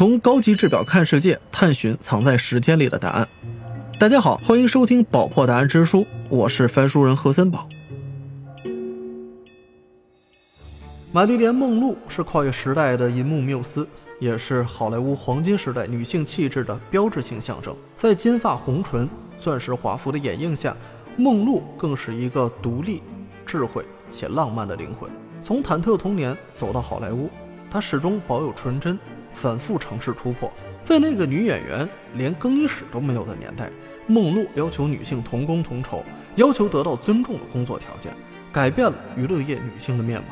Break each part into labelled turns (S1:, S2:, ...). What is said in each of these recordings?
S1: 从高级制表看世界，探寻藏在时间里的答案。大家好，欢迎收听《宝破答案之书》，我是翻书人何森宝。玛丽莲·梦露是跨越时代的银幕缪斯，也是好莱坞黄金时代女性气质的标志性象征。在金发红唇、钻石华服的掩映下，梦露更是一个独立、智慧且浪漫的灵魂。从忐忑童年走到好莱坞，她始终保有纯真，反复尝试突破。在那个女演员连更衣室都没有的年代，梦露要求女性同工同酬，要求得到尊重的工作条件，改变了娱乐业女性的面貌。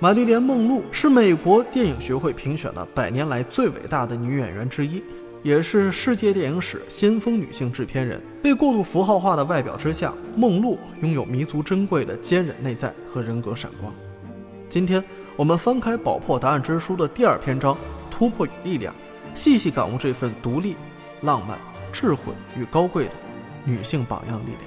S1: 玛丽莲·梦露是美国电影学会评选的百年来最伟大的女演员之一，也是世界电影史先锋女性制片人。被过度符号化的外表之下，梦露拥有弥足珍贵的坚韧内在和人格闪光。今天我们翻开《宝破答案之书》的第二篇章——突破与力量。细细感悟这份独立、浪漫、智慧与高贵的女性榜样力量。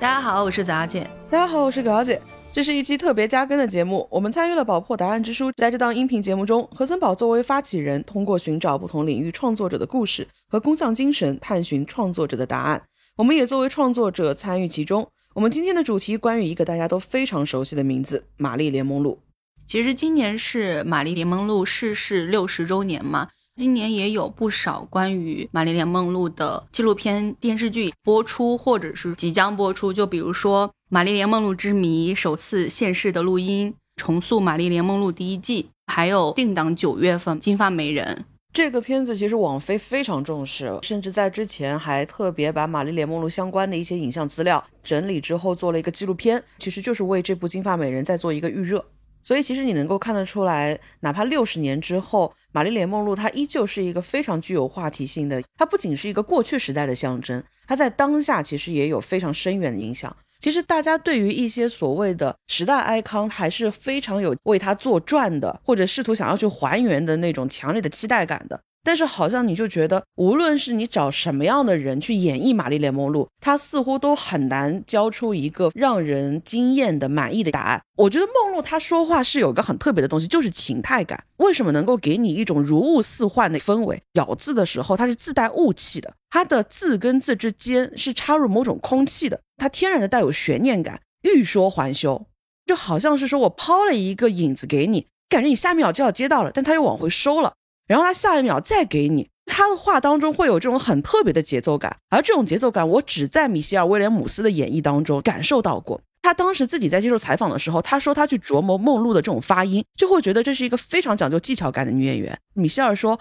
S2: 大家好，我是杂姐。
S3: 大家好，我是葛姐。这是一期特别加更的节目，我们参与了《宝破答案之书》。在这档音频节目中，何森宝作为发起人，通过寻找不同领域创作者的故事和工匠精神，探寻创作者的答案。我们也作为创作者参与其中。我们今天的主题关于一个大家都非常熟悉的名字——玛丽莲·梦露。
S2: 其实今年是玛丽莲·梦露逝世六十周年嘛，今年也有不少关于玛丽莲·梦露的纪录片、电视剧播出，或者是即将播出。就比如说《玛丽莲·梦露之谜》首次现世的录音，重塑玛丽莲·梦露第一季，还有定档九月份《金发美人》。
S3: 这个片子其实网飞非常重视，甚至在之前还特别把玛丽莲梦露相关的一些影像资料整理之后做了一个纪录片，其实就是为这部《金发美人》在做一个预热。所以其实你能够看得出来，哪怕六十年之后，玛丽莲梦露她依旧是一个非常具有话题性的，她不仅是一个过去时代的象征，她在当下其实也有非常深远的影响。其实大家对于一些所谓的时代 icon 还是非常有为他作传的，或者试图想要去还原的那种强烈的期待感的。但是好像你就觉得，无论是你找什么样的人去演绎玛丽莲梦露，她似乎都很难交出一个让人惊艳的满意的答案。我觉得梦露她说话是有个很特别的东西，就是情态感。为什么能够给你一种如雾似幻的氛围？咬字的时候，它是自带雾气的，它的字跟字之间是插入某种空气的，它天然的带有悬念感，欲说还休，就好像是说我抛了一个影子给你，感觉你下一秒就要接到了，但他又往回收了。然后他下一秒再给你，他的话当中会有这种很特别的节奏感，而这种节奏感我只在米歇尔·威廉姆斯的演绎当中感受到过。他当时自己在接受采访的时候，他说他去琢磨梦露的这种发音，就会觉得这是一个非常讲究技巧感的女演员。米歇尔说，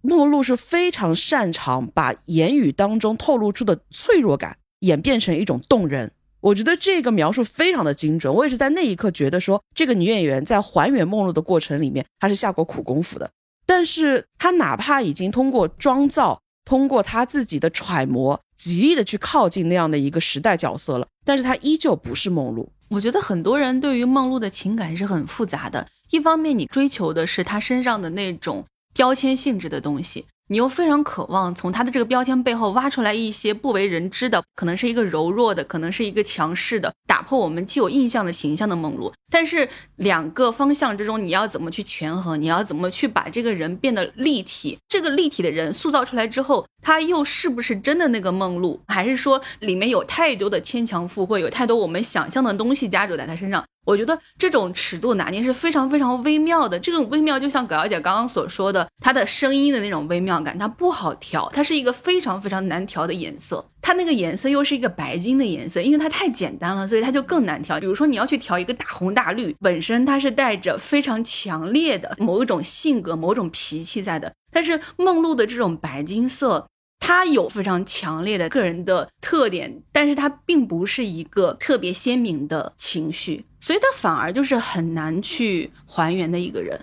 S3: 梦露是非常擅长把言语当中透露出的脆弱感演变成一种动人。我觉得这个描述非常的精准，我也是在那一刻觉得说，这个女演员在还原梦露的过程里面，她是下过苦功夫的。但是他哪怕已经通过妆造，通过他自己的揣摩，极力的去靠近那样的一个时代角色了，但是他依旧不是梦露。
S2: 我觉得很多人对于梦露的情感是很复杂的，一方面你追求的是她身上的那种标签性质的东西。你又非常渴望从他的这个标签背后挖出来一些不为人知的，可能是一个柔弱的，可能是一个强势的，打破我们既有印象的形象的梦露。但是两个方向之中，你要怎么去权衡？你要怎么去把这个人变得立体？这个立体的人塑造出来之后，他又是不是真的那个梦露？还是说里面有太多的牵强附会，有太多我们想象的东西加注在他身上？我觉得这种尺度拿捏是非常非常微妙的。这种微妙就像葛小姐刚刚所说的，她的声音的那种微妙感，它不好调，它是一个非常非常难调的颜色。它那个颜色又是一个白金的颜色，因为它太简单了，所以它就更难调。比如说你要去调一个大红大绿，本身它是带着非常强烈的某一种性格、某种脾气在的，但是梦露的这种白金色。它有非常强烈的个人的特点，但是它并不是一个特别鲜明的情绪，所以它反而就是很难去还原的一个人。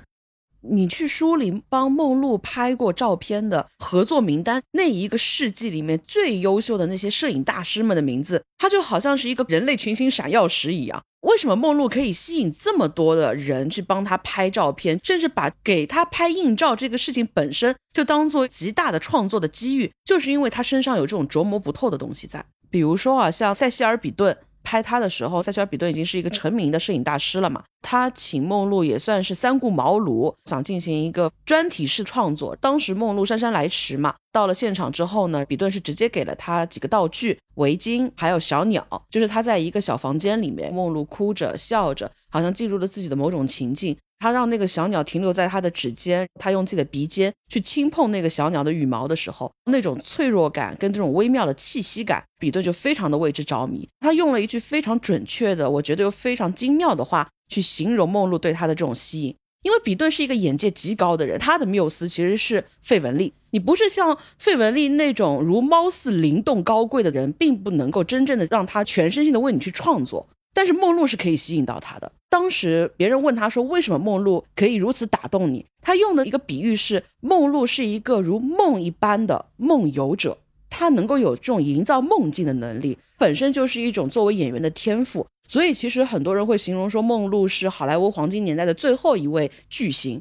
S3: 你去梳理帮梦露拍过照片的合作名单，那一个世纪里面最优秀的那些摄影大师们的名字，它就好像是一个人类群星闪耀时一样。为什么梦露可以吸引这么多的人去帮他拍照片，甚至把给他拍硬照这个事情本身就当做极大的创作的机遇？就是因为他身上有这种琢磨不透的东西在。比如说啊，像塞西尔比顿。拍他的时候，塞切尔·比顿已经是一个成名的摄影大师了嘛。他请梦露也算是三顾茅庐，想进行一个专题式创作。当时梦露姗姗来迟嘛，到了现场之后呢，比顿是直接给了他几个道具，围巾，还有小鸟，就是他在一个小房间里面，梦露哭着笑着，好像进入了自己的某种情境。他让那个小鸟停留在他的指尖，他用自己的鼻尖去轻碰那个小鸟的羽毛的时候，那种脆弱感跟这种微妙的气息感，比顿就非常的为之着迷。他用了一句非常准确的，我觉得又非常精妙的话。去形容梦露对他的这种吸引，因为比顿是一个眼界极高的人，他的缪斯其实是费雯丽。你不是像费雯丽那种如猫似灵动高贵的人，并不能够真正的让他全身心的为你去创作。但是梦露是可以吸引到他的。当时别人问他说，为什么梦露可以如此打动你？他用的一个比喻是，梦露是一个如梦一般的梦游者。他能够有这种营造梦境的能力，本身就是一种作为演员的天赋。所以，其实很多人会形容说，梦露是好莱坞黄金年代的最后一位巨星。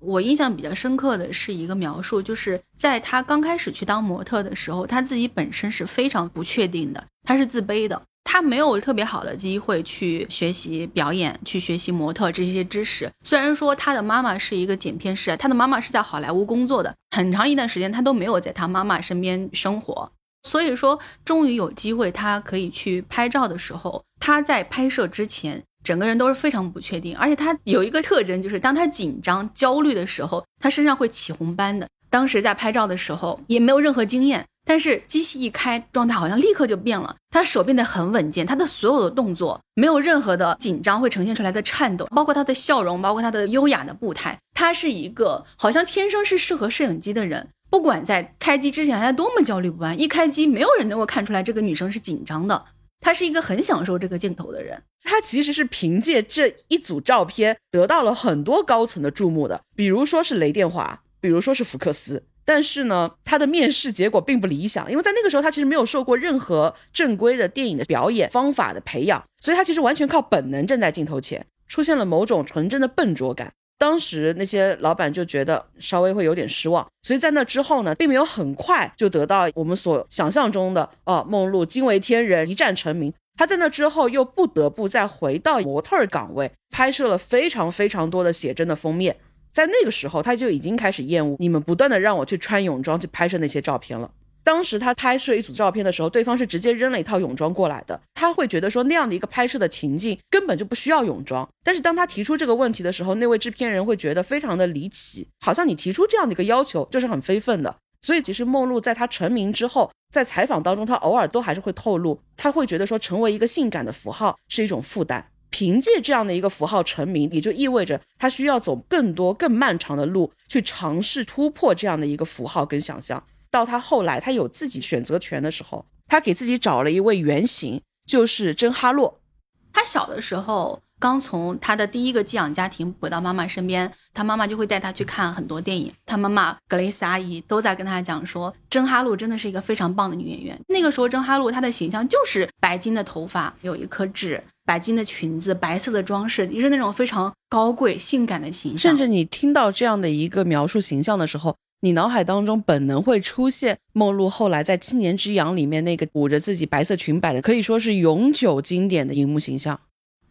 S2: 我印象比较深刻的是一个描述，就是在他刚开始去当模特的时候，他自己本身是非常不确定的，他是自卑的。他没有特别好的机会去学习表演，去学习模特这些知识。虽然说他的妈妈是一个剪片师，他的妈妈是在好莱坞工作的，很长一段时间他都没有在他妈妈身边生活。所以说，终于有机会他可以去拍照的时候，他在拍摄之前，整个人都是非常不确定。而且他有一个特征，就是当他紧张、焦虑的时候，他身上会起红斑的。当时在拍照的时候，也没有任何经验。但是机器一开，状态好像立刻就变了。他手变得很稳健，他的所有的动作没有任何的紧张会呈现出来的颤抖，包括他的笑容，包括他的优雅的步态。他是一个好像天生是适合摄影机的人。不管在开机之前他多么焦虑不安，一开机没有人能够看出来这个女生是紧张的。他是一个很享受这个镜头的人。
S3: 他其实是凭借这一组照片得到了很多高层的注目的，比如说是雷电华，比如说是福克斯。但是呢，他的面试结果并不理想，因为在那个时候他其实没有受过任何正规的电影的表演方法的培养，所以他其实完全靠本能站在镜头前，出现了某种纯真的笨拙感。当时那些老板就觉得稍微会有点失望，所以在那之后呢，并没有很快就得到我们所想象中的哦，梦露惊为天人，一战成名。他在那之后又不得不再回到模特岗位，拍摄了非常非常多的写真的封面。在那个时候，他就已经开始厌恶你们不断的让我去穿泳装去拍摄那些照片了。当时他拍摄一组照片的时候，对方是直接扔了一套泳装过来的，他会觉得说那样的一个拍摄的情境根本就不需要泳装。但是当他提出这个问题的时候，那位制片人会觉得非常的离奇，好像你提出这样的一个要求就是很非分的。所以其实梦露在他成名之后，在采访当中，他偶尔都还是会透露，他会觉得说成为一个性感的符号是一种负担。凭借这样的一个符号成名，也就意味着他需要走更多、更漫长的路去尝试突破这样的一个符号跟想象。到他后来，他有自己选择权的时候，他给自己找了一位原型，就是真哈洛。
S2: 他小的时候。刚从他的第一个寄养家庭回到妈妈身边，他妈妈就会带他去看很多电影。他妈妈格蕾丝阿姨都在跟他讲说，真哈露真的是一个非常棒的女演员。那个时候，真哈露她的形象就是白金的头发，有一颗痣，白金的裙子，白色的装饰，也是那种非常高贵、性感的形
S3: 象。甚至你听到这样的一个描述形象的时候，你脑海当中本能会出现梦露后来在《七年之痒》里面那个捂着自己白色裙摆的，可以说是永久经典的荧幕形象。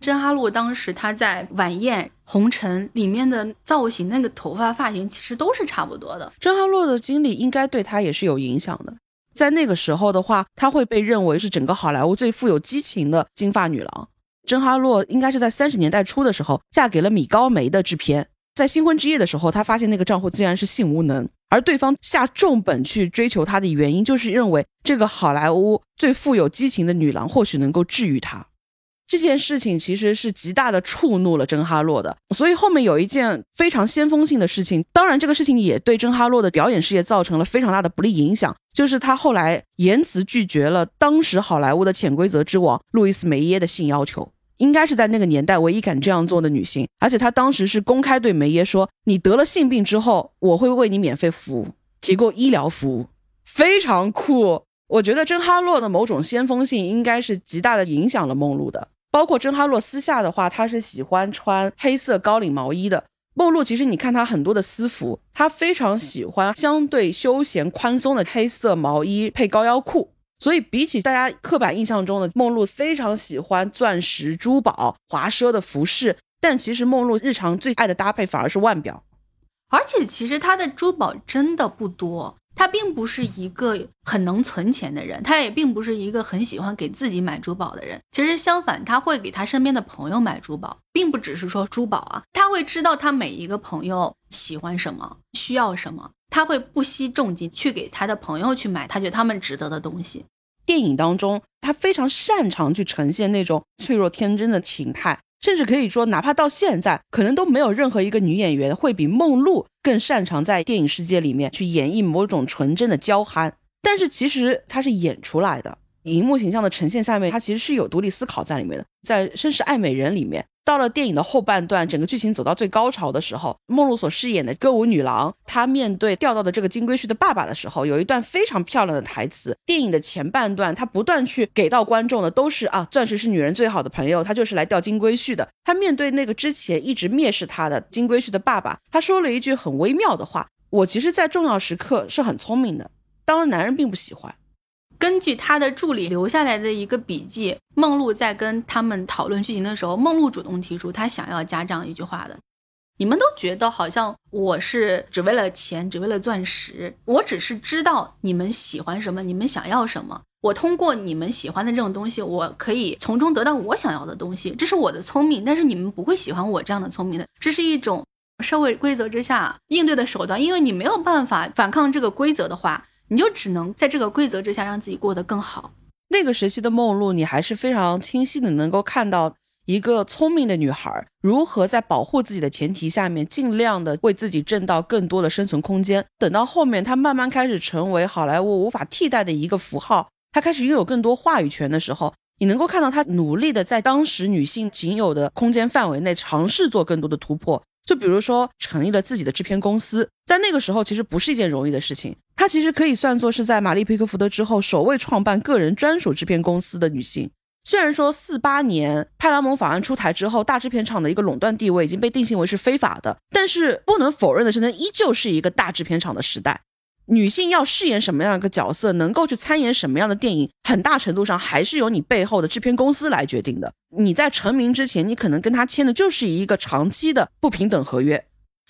S2: 真哈洛当时她在晚宴红尘里面的造型，那个头发发型其实都是差不多的。
S3: 真哈洛的经历应该对他也是有影响的。在那个时候的话，她会被认为是整个好莱坞最富有激情的金发女郎。真哈洛应该是在三十年代初的时候嫁给了米高梅的制片，在新婚之夜的时候，他发现那个丈夫竟然是性无能，而对方下重本去追求他的原因，就是认为这个好莱坞最富有激情的女郎或许能够治愈他。这件事情其实是极大的触怒了真哈洛的，所以后面有一件非常先锋性的事情，当然这个事情也对真哈洛的表演事业造成了非常大的不利影响，就是他后来言辞拒绝了当时好莱坞的潜规则之王路易斯梅耶的性要求，应该是在那个年代唯一敢这样做的女性，而且她当时是公开对梅耶说：“你得了性病之后，我会为你免费服务，提供医疗服务，非常酷。”我觉得真哈洛的某种先锋性应该是极大的影响了梦露的。包括真哈洛私下的话，她是喜欢穿黑色高领毛衣的。梦露其实你看她很多的私服，她非常喜欢相对休闲宽松的黑色毛衣配高腰裤。所以比起大家刻板印象中的梦露非常喜欢钻石、珠宝、华奢的服饰，但其实梦露日常最爱的搭配反而是腕表。
S2: 而且其实她的珠宝真的不多，她并不是一个很能存钱的人，她也并不是一个很喜欢给自己买珠宝的人。其实相反，她会给她身边的朋友买珠宝，并不只是说珠宝啊，她会知道她每一个朋友喜欢什么，需要什么，他会不惜重金去给他的朋友去买，他觉得他们值得的东西。
S3: 电影当中，他非常擅长去呈现那种脆弱天真的情态。甚至可以说，哪怕到现在，可能都没有任何一个女演员会比梦露更擅长在电影世界里面去演绎某种纯真的娇憨。但是其实她是演出来的，荧幕形象的呈现下面，她其实是有独立思考在里面的。在《绅士爱美人》里面。到了电影的后半段，整个剧情走到最高潮的时候，梦露所饰演的歌舞女郎，她面对钓到的这个金龟婿的爸爸的时候，有一段非常漂亮的台词。电影的前半段，她不断去给到观众的都是啊，钻石是女人最好的朋友，她就是来钓金龟婿的。她面对那个之前一直蔑视她的金龟婿的爸爸，她说了一句很微妙的话：“我其实，在重要时刻是很聪明的，当然男人并不喜欢。”
S2: 根据他的助理留下来的一个笔记，梦露在跟他们讨论剧情的时候，梦露主动提出她想要加这样一句话的。你们都觉得好像我是只为了钱，只为了钻石，我只是知道你们喜欢什么，你们想要什么，我通过你们喜欢的这种东西，我可以从中得到我想要的东西，这是我的聪明。但是你们不会喜欢我这样的聪明的，这是一种社会规则之下应对的手段，因为你没有办法反抗这个规则的话。你就只能在这个规则之下让自己过得更好。
S3: 那个时期的梦露，你还是非常清晰的能够看到一个聪明的女孩如何在保护自己的前提下面，尽量的为自己挣到更多的生存空间。等到后面，她慢慢开始成为好莱坞无法替代的一个符号，她开始拥有更多话语权的时候，你能够看到她努力的在当时女性仅有的空间范围内尝试做更多的突破。就比如说，成立了自己的制片公司，在那个时候其实不是一件容易的事情。她其实可以算作是在玛丽皮克福德之后首位创办个人专属制片公司的女性。虽然说四八年派拉蒙法案出台之后，大制片厂的一个垄断地位已经被定性为是非法的，但是不能否认的是，那依旧是一个大制片厂的时代。女性要饰演什么样一个角色，能够去参演什么样的电影，很大程度上还是由你背后的制片公司来决定的。你在成名之前，你可能跟他签的就是一个长期的不平等合约。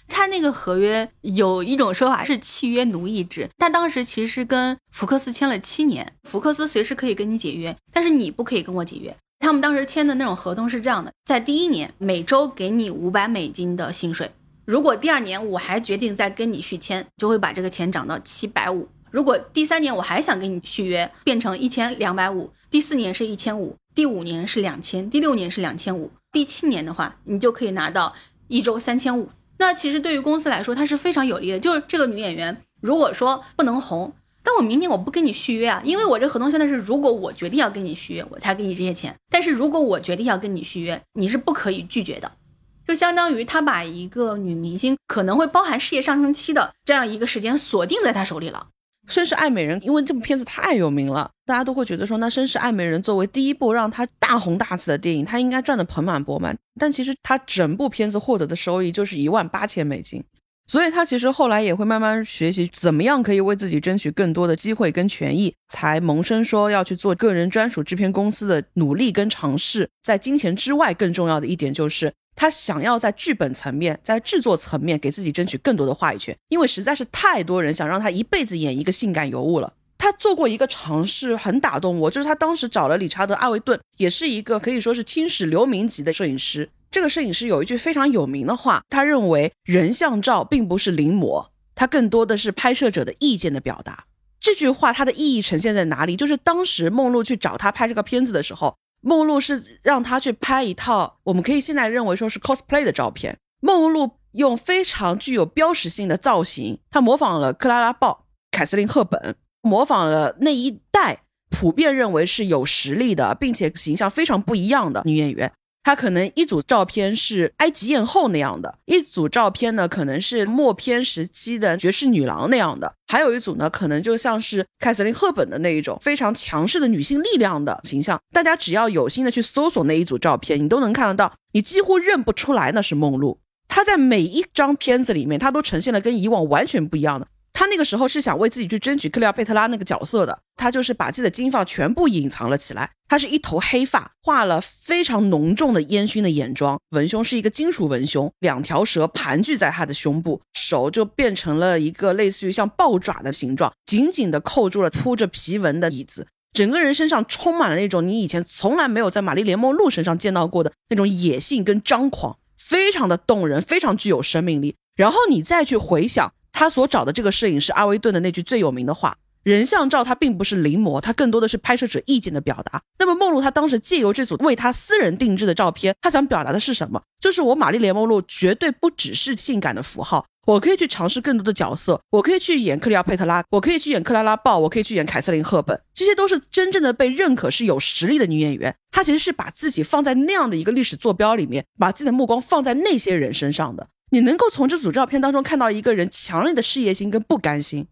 S2: 他那个合约有一种说法是契约奴役制，他当时其实跟福克斯签了七年，福克斯随时可以跟你解约，但是你不可以跟我解约。他们当时签的那种合同是这样的，在第一年每周给你五百美金的薪水。如果第二年我还决定再跟你续签，就会把这个钱涨到七百五。如果第三年我还想跟你续约，变成一千两百五。第四年是一千五，第五年是两千，第六年是两千五，第七年的话，你就可以拿到一周三千五。那其实对于公司来说，它是非常有利的。就是这个女演员，如果说不能红，但我明年我不跟你续约啊，因为我这合同现在是，如果我决定要跟你续约，我才给你这些钱。但是如果我决定要跟你续约，你是不可以拒绝的。就相当于他把一个女明星可能会包含事业上升期的这样一个时间锁定在他手里了。
S3: 绅士爱美人，因为这部片子太有名了，大家都会觉得说，那绅士爱美人作为第一部让他大红大紫的电影，他应该赚得盆满钵满。但其实他整部片子获得的收益就是一万八千美金，所以他其实后来也会慢慢学习怎么样可以为自己争取更多的机会跟权益，才萌生说要去做个人专属制片公司的努力跟尝试。在金钱之外，更重要的一点就是。他想要在剧本层面、在制作层面给自己争取更多的话语权，因为实在是太多人想让他一辈子演一个性感尤物了。他做过一个尝试，很打动我，就是他当时找了理查德·阿维顿，也是一个可以说是青史留名级的摄影师。这个摄影师有一句非常有名的话，他认为人像照并不是临摹，它更多的是拍摄者的意见的表达。这句话它的意义呈现在哪里？就是当时梦露去找他拍这个片子的时候。梦露是让他去拍一套，我们可以现在认为说是 cosplay 的照片。梦露用非常具有标识性的造型，她模仿了克拉拉鲍、凯瑟琳赫本，模仿了那一代普遍认为是有实力的，并且形象非常不一样的女演员。她可能一组照片是埃及艳后那样的，一组照片呢可能是默片时期的绝世女郎那样的，还有一组呢可能就像是凯瑟琳·赫本的那一种非常强势的女性力量的形象。大家只要有心的去搜索那一组照片，你都能看得到，你几乎认不出来那是梦露。她在每一张片子里面，她都呈现了跟以往完全不一样的。他那个时候是想为自己去争取克利奥佩特拉那个角色的，他就是把自己的金发全部隐藏了起来。他是一头黑发，画了非常浓重的烟熏的眼妆，文胸是一个金属文胸，两条蛇盘踞在他的胸部，手就变成了一个类似于像豹爪的形状，紧紧地扣住了铺着皮纹的椅子。整个人身上充满了那种你以前从来没有在玛丽莲梦露身上见到过的那种野性跟张狂，非常的动人，非常具有生命力。然后你再去回想。他所找的这个摄影师阿维顿的那句最有名的话：“人像照它并不是临摹，它更多的是拍摄者意见的表达。”那么梦露她当时借由这组为她私人定制的照片，她想表达的是什么？就是我玛丽莲梦露绝对不只是性感的符号，我可以去尝试更多的角色，我可以去演克里奥佩特拉，我可以去演克拉拉鲍，我可以去演凯瑟琳赫本，这些都是真正的被认可是有实力的女演员。她其实是把自己放在那样的一个历史坐标里面，把自己的目光放在那些人身上的。你能够从这组照片当中看到一个人强烈的事业心跟不甘心，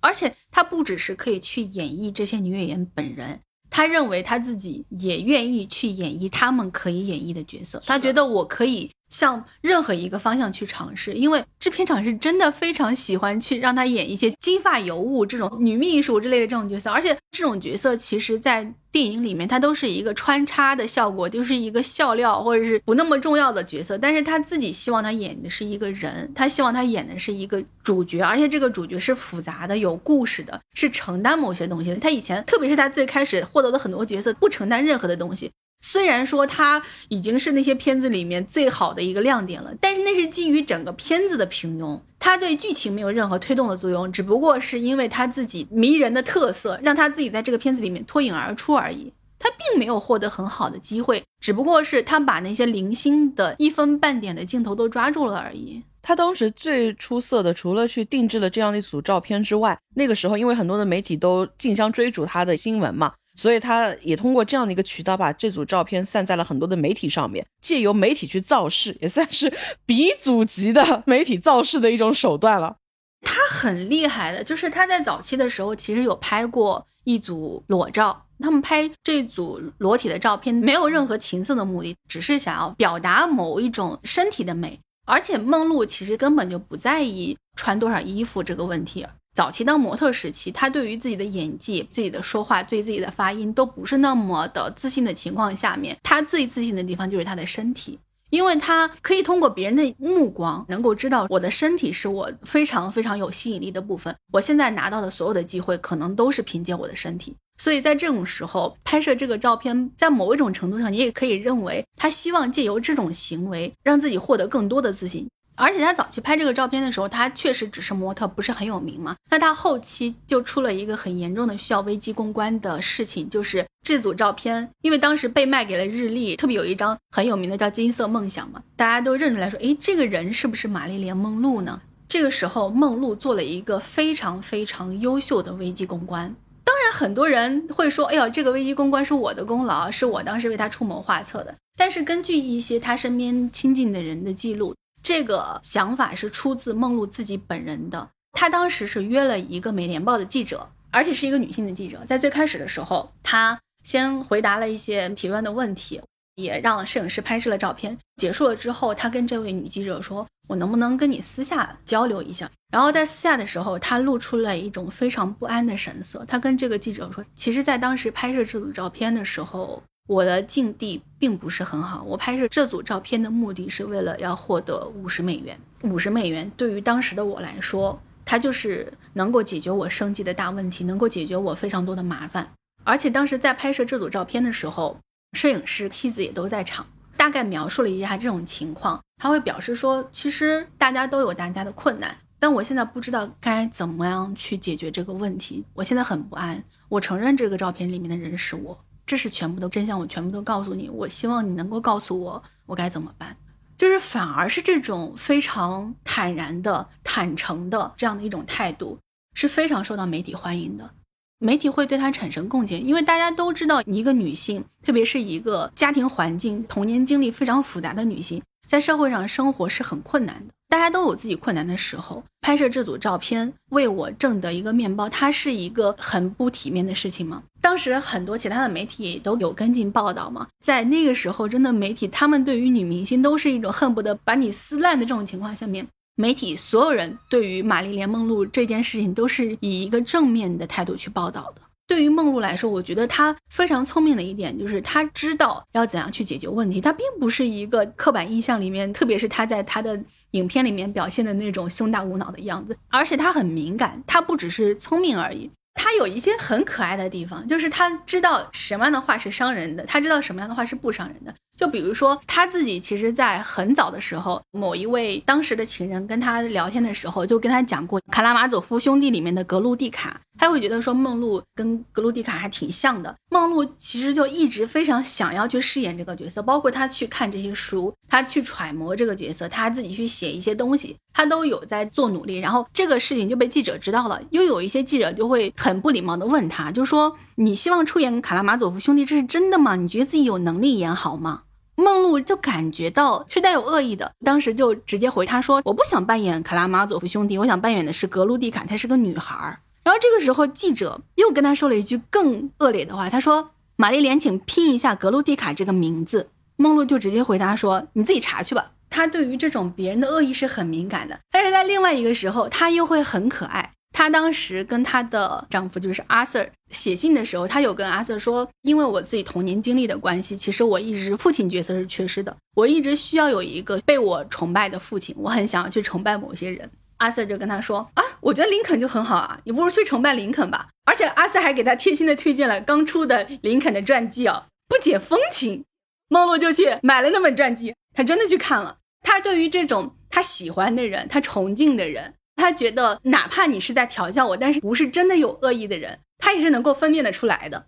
S2: 而且他不只是可以去演绎这些女演员本人，他认为他自己也愿意去演绎他们可以演绎的角色，他觉得我可以。向任何一个方向去尝试，因为制片厂是真的非常喜欢去让他演一些金发尤物这种女秘书之类的这种角色，而且这种角色其实，在电影里面它都是一个穿插的效果，就是一个笑料或者是不那么重要的角色。但是他自己希望他演的是一个人，他希望他演的是一个主角，而且这个主角是复杂的、有故事的，是承担某些东西的。他以前，特别是他最开始获得的很多角色，不承担任何的东西。虽然说他已经是那些片子里面最好的一个亮点了，但是那是基于整个片子的平庸，他对剧情没有任何推动的作用，只不过是因为他自己迷人的特色，让他自己在这个片子里面脱颖而出而已。他并没有获得很好的机会，只不过是他把那些零星的一分半点的镜头都抓住了而已。
S3: 他当时最出色的，除了去定制了这样的一组照片之外，那个时候因为很多的媒体都竞相追逐他的新闻嘛。所以他也通过这样的一个渠道，把这组照片散在了很多的媒体上面，借由媒体去造势，也算是鼻祖级的媒体造势的一种手段了。
S2: 他很厉害的，就是他在早期的时候其实有拍过一组裸照，他们拍这组裸体的照片没有任何情色的目的，只是想要表达某一种身体的美。而且梦露其实根本就不在意穿多少衣服这个问题。早期当模特时期，他对于自己的演技、自己的说话、对自己的发音都不是那么的自信的情况下面，他最自信的地方就是他的身体，因为他可以通过别人的目光，能够知道我的身体是我非常非常有吸引力的部分。我现在拿到的所有的机会，可能都是凭借我的身体。所以在这种时候拍摄这个照片，在某一种程度上，你也可以认为他希望借由这种行为，让自己获得更多的自信。而且他早期拍这个照片的时候，他确实只是模特，不是很有名嘛。那他后期就出了一个很严重的需要危机公关的事情，就是这组照片，因为当时被卖给了日历，特别有一张很有名的叫《金色梦想》嘛，大家都认出来说，诶，这个人是不是玛丽莲梦露呢？这个时候，梦露做了一个非常非常优秀的危机公关。当然，很多人会说，哎呦，这个危机公关是我的功劳，是我当时为他出谋划策的。但是根据一些他身边亲近的人的记录。这个想法是出自梦露自己本人的。她当时是约了一个美联报的记者，而且是一个女性的记者。在最开始的时候，她先回答了一些提问的问题，也让摄影师拍摄了照片。结束了之后，她跟这位女记者说：“我能不能跟你私下交流一下？”然后在私下的时候，她露出了一种非常不安的神色。她跟这个记者说：“其实，在当时拍摄这组照片的时候。”我的境地并不是很好。我拍摄这组照片的目的是为了要获得五十美元。五十美元对于当时的我来说，它就是能够解决我生计的大问题，能够解决我非常多的麻烦。而且当时在拍摄这组照片的时候，摄影师妻子也都在场，大概描述了一下这种情况。他会表示说，其实大家都有大家的困难，但我现在不知道该怎么样去解决这个问题。我现在很不安。我承认这个照片里面的人是我。这是全部的真相，我全部都告诉你。我希望你能够告诉我，我该怎么办。就是反而是这种非常坦然的、坦诚的这样的一种态度，是非常受到媒体欢迎的。媒体会对他产生共情，因为大家都知道，一个女性，特别是一个家庭环境、童年经历非常复杂的女性，在社会上生活是很困难的。大家都有自己困难的时候，拍摄这组照片为我挣得一个面包，它是一个很不体面的事情吗？当时很多其他的媒体也都有跟进报道嘛，在那个时候，真的媒体他们对于女明星都是一种恨不得把你撕烂的这种情况下面，媒体所有人对于玛丽莲梦露这件事情都是以一个正面的态度去报道的。对于梦露来说，我觉得她非常聪明的一点就是她知道要怎样去解决问题。她并不是一个刻板印象里面，特别是她在她的影片里面表现的那种胸大无脑的样子，而且她很敏感，她不只是聪明而已。他有一些很可爱的地方，就是他知道什么样的话是伤人的，他知道什么样的话是不伤人的。就比如说他自己，其实，在很早的时候，某一位当时的情人跟他聊天的时候，就跟他讲过《卡拉马佐夫兄弟》里面的格鲁蒂卡，他会觉得说梦露跟格鲁蒂卡还挺像的。梦露其实就一直非常想要去饰演这个角色，包括他去看这些书，他去揣摩这个角色，他自己去写一些东西，他都有在做努力。然后这个事情就被记者知道了，又有一些记者就会很不礼貌的问他，就说：“你希望出演《卡拉马佐夫兄弟》，这是真的吗？你觉得自己有能力演好吗？”梦露就感觉到是带有恶意的，当时就直接回他说：“我不想扮演卡拉马佐夫兄弟，我想扮演的是格鲁蒂卡，她是个女孩。”然后这个时候记者又跟他说了一句更恶劣的话，他说：“玛丽莲，请拼一下格鲁蒂卡这个名字。”梦露就直接回答说：“你自己查去吧。”他对于这种别人的恶意是很敏感的，但是在另外一个时候，他又会很可爱。她当时跟她的丈夫就是阿 Sir 写信的时候，她有跟阿 Sir 说，因为我自己童年经历的关系，其实我一直父亲角色是缺失的，我一直需要有一个被我崇拜的父亲，我很想要去崇拜某些人。阿 Sir 就跟他说啊，我觉得林肯就很好啊，你不如去崇拜林肯吧。而且阿 Sir 还给他贴心的推荐了刚出的林肯的传记啊，不解风情。梦露就去买了那本传记，他真的去看了。他对于这种他喜欢的人，他崇敬的人。他觉得，哪怕你是在调教我，但是不是真的有恶意的人，他也是能够分辨得出来的。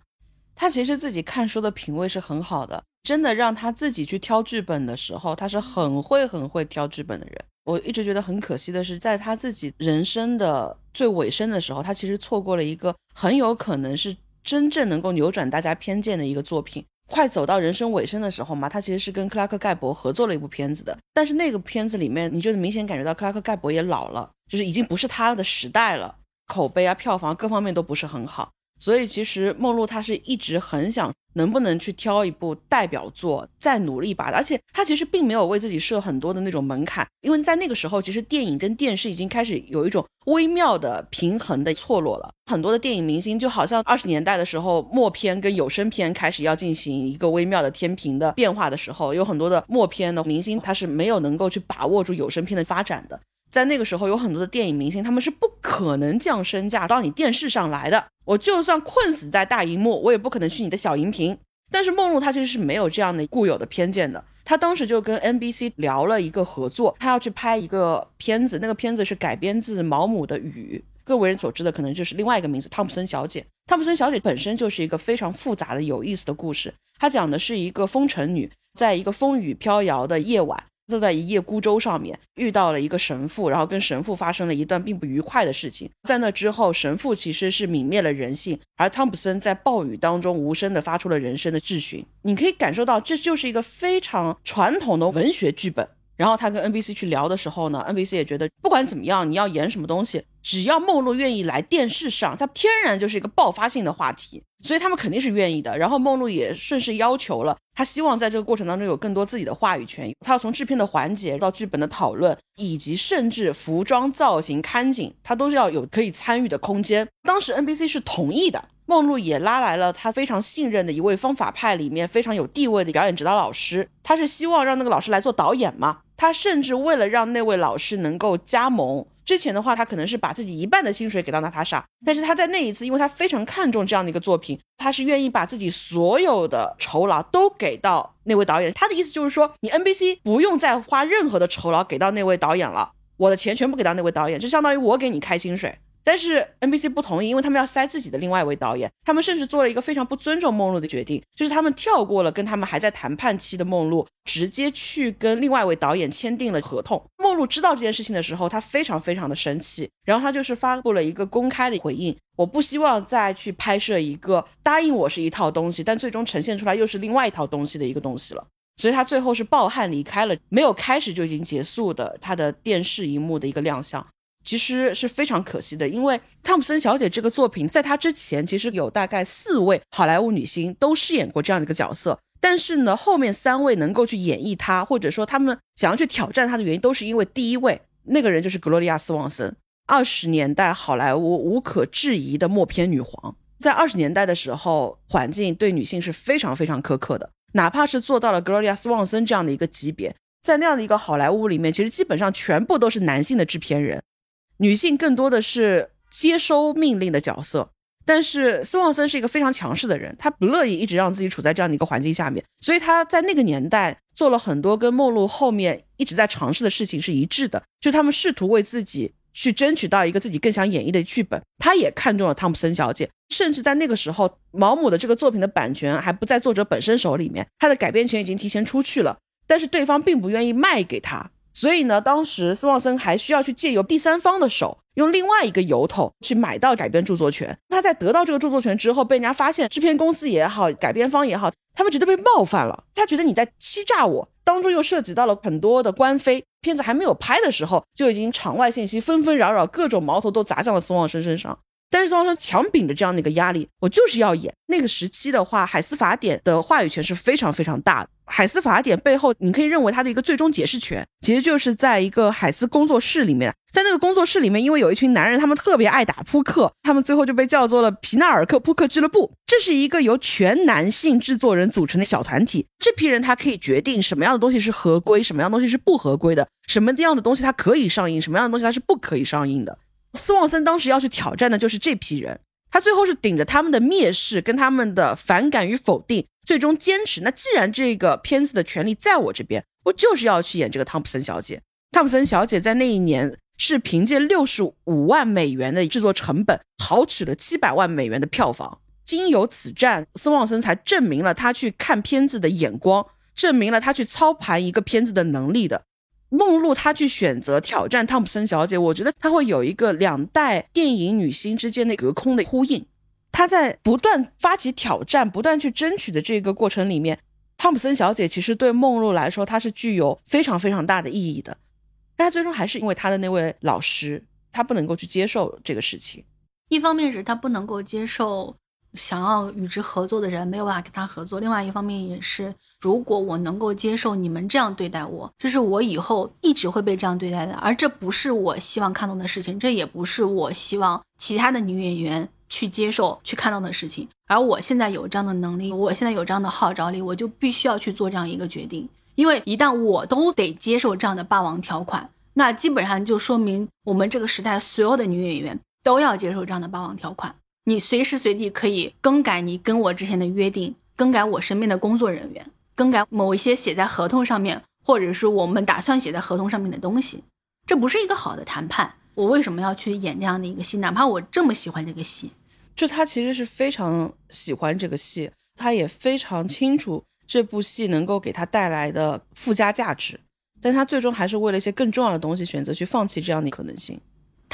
S3: 他其实自己看书的品味是很好的，真的让他自己去挑剧本的时候，他是很会很会挑剧本的人。我一直觉得很可惜的是，在他自己人生的最尾声的时候，他其实错过了一个很有可能是真正能够扭转大家偏见的一个作品。快走到人生尾声的时候嘛，他其实是跟克拉克盖博合作了一部片子的，但是那个片子里面，你就明显感觉到克拉克盖博也老了，就是已经不是他的时代了，口碑啊、票房各方面都不是很好。所以其实梦露她是一直很想能不能去挑一部代表作再努力一把，而且她其实并没有为自己设很多的那种门槛，因为在那个时候其实电影跟电视已经开始有一种微妙的平衡的错落了。很多的电影明星就好像二十年代的时候默片跟有声片开始要进行一个微妙的天平的变化的时候，有很多的默片的明星他是没有能够去把握住有声片的发展的。在那个时候，有很多的电影明星，他们是不可能降身价到你电视上来的。我就算困死在大荧幕，我也不可能去你的小荧屏。但是梦露她其实是没有这样的固有的偏见的。她当时就跟 NBC 聊了一个合作，她要去拍一个片子，那个片子是改编自毛姆的《雨》，更为人所知的可能就是另外一个名字《汤普森小姐》。汤普森小姐本身就是一个非常复杂的、有意思的故事。她讲的是一个风尘女，在一个风雨飘摇的夜晚。坐在一叶孤舟上面，遇到了一个神父，然后跟神父发生了一段并不愉快的事情。在那之后，神父其实是泯灭了人性，而汤普森在暴雨当中无声的发出了人生的质询。你可以感受到，这就是一个非常传统的文学剧本。然后他跟 NBC 去聊的时候呢，NBC 也觉得不管怎么样，你要演什么东西，只要梦露愿意来电视上，它天然就是一个爆发性的话题，所以他们肯定是愿意的。然后梦露也顺势要求了，他希望在这个过程当中有更多自己的话语权。他要从制片的环节到剧本的讨论，以及甚至服装造型、看景，他都是要有可以参与的空间。当时 NBC 是同意的。梦露也拉来了他非常信任的一位方法派里面非常有地位的表演指导老师，他是希望让那个老师来做导演嘛？他甚至为了让那位老师能够加盟，之前的话他可能是把自己一半的薪水给到娜塔莎，但是他在那一次，因为他非常看重这样的一个作品，他是愿意把自己所有的酬劳都给到那位导演。他的意思就是说，你 NBC 不用再花任何的酬劳给到那位导演了，我的钱全部给到那位导演，就相当于我给你开薪水。但是 NBC 不同意，因为他们要塞自己的另外一位导演，他们甚至做了一个非常不尊重梦露的决定，就是他们跳过了跟他们还在谈判期的梦露，直接去跟另外一位导演签订了合同。梦露知道这件事情的时候，他非常非常的生气，然后他就是发布了一个公开的回应：我不希望再去拍摄一个答应我是一套东西，但最终呈现出来又是另外一套东西的一个东西了。所以他最后是抱憾离开了，没有开始就已经结束的他的电视荧幕的一个亮相。其实是非常可惜的，因为《汤普森小姐》这个作品，在她之前其实有大概四位好莱坞女星都饰演过这样的一个角色，但是呢，后面三位能够去演绎她，或者说他们想要去挑战她的原因，都是因为第一位那个人就是格洛丽亚·斯旺森，二十年代好莱坞无可置疑的默片女皇。在二十年代的时候，环境对女性是非常非常苛刻的，哪怕是做到了格洛丽亚·斯旺森这样的一个级别，在那样的一个好莱坞里面，其实基本上全部都是男性的制片人，女性更多的是接收命令的角色。但是斯旺森是一个非常强势的人，他不乐意一直让自己处在这样的一个环境下面，所以他在那个年代做了很多跟梦露后面一直在尝试的事情是一致的，就他们试图为自己去争取到一个自己更想演绎的剧本。他也看中了汤普森小姐，甚至在那个时候，毛姆的这个作品的版权还不在作者本身手里面，他的改编权已经提前出去了，但是对方并不愿意卖给他，所以呢，当时斯旺森还需要去借由第三方的手。用另外一个由头去买到改编著作权，他在得到这个著作权之后，被人家发现，制片公司也好，改编方也好，他们觉得被冒犯了，他觉得你在欺诈我，当中又涉及到了很多的官非，片子还没有拍的时候，就已经场外信息纷纷扰扰，各种矛头都砸向了斯旺森身上。但是斯旺森强顶着这样的一个压力，我就是要演。那个时期的话，海斯法典的话语权是非常非常大的。海斯法典背后，你可以认为它的一个最终解释权，其实就是在一个海斯工作室里面。在那个工作室里面，因为有一群男人，他们特别爱打扑克，他们最后就被叫做了皮纳尔克扑克俱乐部。这是一个由全男性制作人组成的小团体。这批人他可以决定什么样的东西是合规，什么样的东西是不合规的，什么样的东西它可以上映，什么样的东西它是不可以上映的。斯旺森当时要去挑战的就是这批人，他最后是顶着他们的蔑视跟他们的反感与否定，最终坚持。那既然这个片子的权利在我这边，我就是要去演这个汤普森小姐。汤普森小姐在那一年是凭借六十五万美元的制作成本，豪取了七百万美元的票房。经由此战，斯旺森才证明了他去看片子的眼光，证明了他去操盘一个片子的能力的。梦露她去选择挑战汤普森小姐，我觉得她会有一个两代电影女星之间的隔空的呼应。她在不断发起挑战、不断去争取的这个过程里面，汤普森小姐其实对梦露来说，她是具有非常非常大的意义的。但她最终还是因为她的那位老师，她不能够去接受这个事情。
S2: 一方面是她不能够接受。想要与之合作的人没有办法跟他合作。另外一方面也是，如果我能够接受你们这样对待我，这是我以后一直会被这样对待的。而这不是我希望看到的事情，这也不是我希望其他的女演员去接受、去看到的事情。而我现在有这样的能力，我现在有这样的号召力，我就必须要去做这样一个决定。因为一旦我都得接受这样的霸王条款，那基本上就说明我们这个时代所有的女演员都要接受这样的霸王条款。你随时随地可以更改你跟我之前的约定，更改我身边的工作人员，更改某一些写在合同上面，或者是我们打算写在合同上面的东西，这不是一个好的谈判。我为什么要去演这样的一个戏？哪怕我这么喜欢这个戏，
S3: 就他其实是非常喜欢这个戏，他也非常清楚这部戏能够给他带来的附加价值，但他最终还是为了一些更重要的东西，选择去放弃这样的可能性。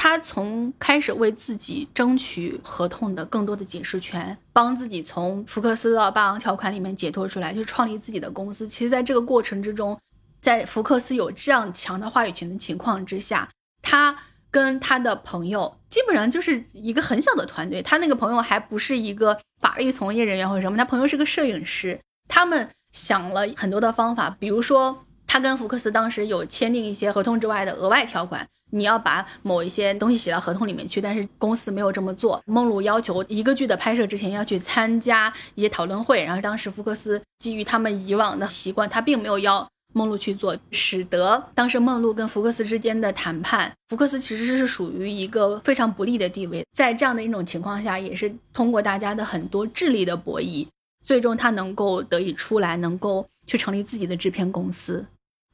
S2: 他从开始为自己争取合同的更多的解释权，帮自己从福克斯的霸王条款里面解脱出来，去创立自己的公司。其实，在这个过程之中，在福克斯有这样强的话语权的情况之下，他跟他的朋友基本上就是一个很小的团队。他那个朋友还不是一个法律从业人员或者什么，他朋友是个摄影师。他们想了很多的方法，比如说。他跟福克斯当时有签订一些合同之外的额外条款，你要把某一些东西写到合同里面去，但是公司没有这么做。梦露要求一个剧的拍摄之前要去参加一些讨论会，然后当时福克斯基于他们以往的习惯，他并没有要梦露去做，使得当时梦露跟福克斯之间的谈判，福克斯其实是属于一个非常不利的地位。在这样的一种情况下，也是通过大家的很多智力的博弈，最终他能够得以出来，能够去成立自己的制片公司。